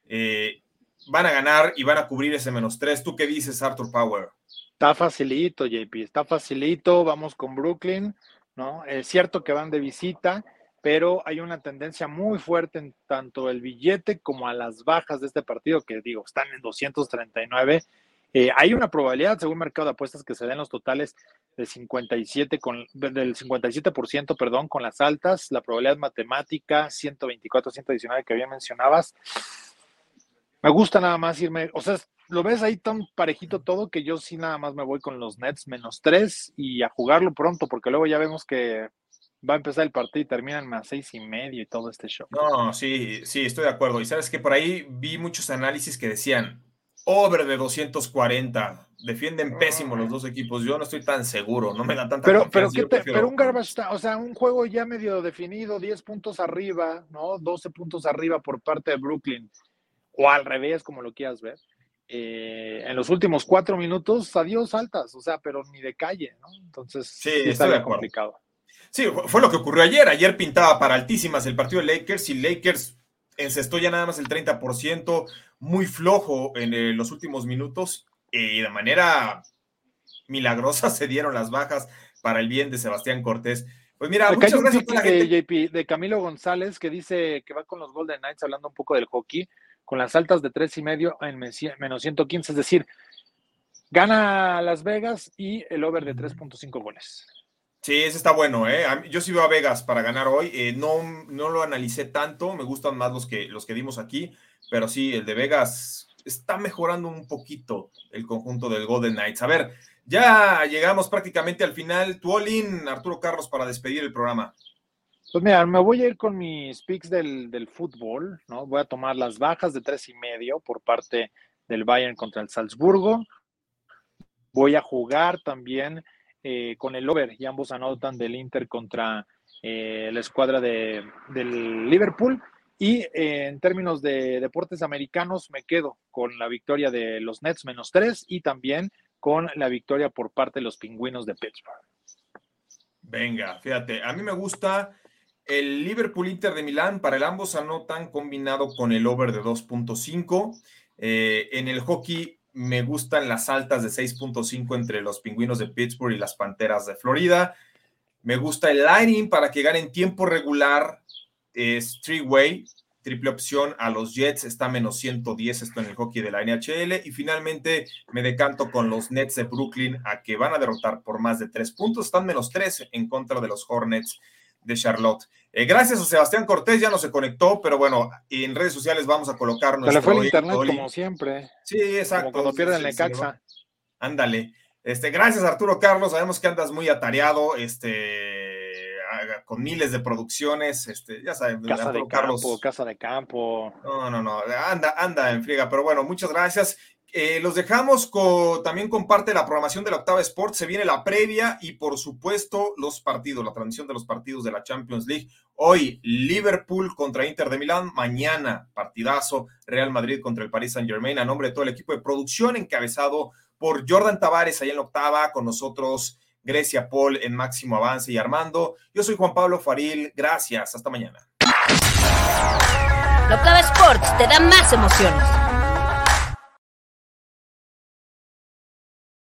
eh, van a ganar y van a cubrir ese menos 3. ¿Tú qué dices, Arthur Power? Está facilito, JP, está facilito, vamos con Brooklyn. ¿No? Es cierto que van de visita, pero hay una tendencia muy fuerte en tanto el billete como a las bajas de este partido, que digo, están en 239. Eh, hay una probabilidad, según mercado de apuestas, que se den los totales de 57 con, del 57%, perdón, con las altas, la probabilidad matemática 124, 119 que bien mencionabas. Me gusta nada más irme, o sea, lo ves ahí tan parejito todo que yo sí nada más me voy con los Nets menos tres y a jugarlo pronto, porque luego ya vemos que va a empezar el partido y terminan más seis y medio y todo este show. No, sí, sí, estoy de acuerdo. Y sabes que por ahí vi muchos análisis que decían over de 240. Defienden pésimo los dos equipos. Yo no estoy tan seguro, no me da tanta Pero, pero, pero un garbage, o sea, un juego ya medio definido, 10 puntos arriba, ¿no? 12 puntos arriba por parte de Brooklyn. O al revés, como lo quieras ver eh, en los últimos cuatro minutos, adiós altas, o sea, pero ni de calle, ¿no? Entonces, sí, está complicado. Sí, fue lo que ocurrió ayer. Ayer pintaba para altísimas el partido de Lakers y Lakers encestó ya nada más el 30%, muy flojo en eh, los últimos minutos y de manera milagrosa se dieron las bajas para el bien de Sebastián Cortés. Pues mira, muchas gracias de, JP, de Camilo González que dice que va con los Golden Knights hablando un poco del hockey con las altas de tres y medio en menos 115, es decir, gana Las Vegas y el over de 3.5 goles. Sí, ese está bueno, ¿eh? Yo sí veo a Vegas para ganar hoy. Eh, no, no lo analicé tanto, me gustan más los que, los que dimos aquí, pero sí, el de Vegas está mejorando un poquito el conjunto del Golden Knights. A ver, ya llegamos prácticamente al final. Tu Arturo Carlos, para despedir el programa. Pues mira, me voy a ir con mis picks del, fútbol, ¿no? Voy a tomar las bajas de tres y medio por parte del Bayern contra el Salzburgo. Voy a jugar también eh, con el over y ambos anotan del Inter contra eh, la escuadra de, del Liverpool. Y eh, en términos de deportes americanos, me quedo con la victoria de los Nets menos tres y también con la victoria por parte de los pingüinos de Pittsburgh. Venga, fíjate, a mí me gusta el Liverpool Inter de Milán, para el ambos anotan combinado con el over de 2.5. Eh, en el hockey me gustan las altas de 6.5 entre los pingüinos de Pittsburgh y las panteras de Florida. Me gusta el lining para que ganen tiempo regular. Es three-way, triple opción a los Jets, está menos 110 esto en el hockey de la NHL. Y finalmente me decanto con los Nets de Brooklyn a que van a derrotar por más de 3 puntos. Están menos 3 en contra de los Hornets de Charlotte. Eh, gracias a Sebastián Cortés, ya no se conectó, pero bueno, en redes sociales vamos a colocar nuestro. Se le fue el internet como siempre. Sí, exacto. Como cuando pierden el Caxa. Ándale. Este, gracias Arturo Carlos, sabemos que andas muy atareado, este, con miles de producciones, este, ya saben, casa de campo, casa de campo. No, no, no, anda, anda en friega, pero bueno, muchas gracias. Eh, los dejamos con, también con parte de la programación de la Octava Sport. Se viene la previa y, por supuesto, los partidos, la transmisión de los partidos de la Champions League. Hoy, Liverpool contra Inter de Milán. Mañana, partidazo, Real Madrid contra el Paris Saint Germain. A nombre de todo el equipo de producción, encabezado por Jordan Tavares, ahí en la octava, con nosotros Grecia Paul en máximo avance y Armando. Yo soy Juan Pablo Faril. Gracias. Hasta mañana. La Octava Sports te da más emociones.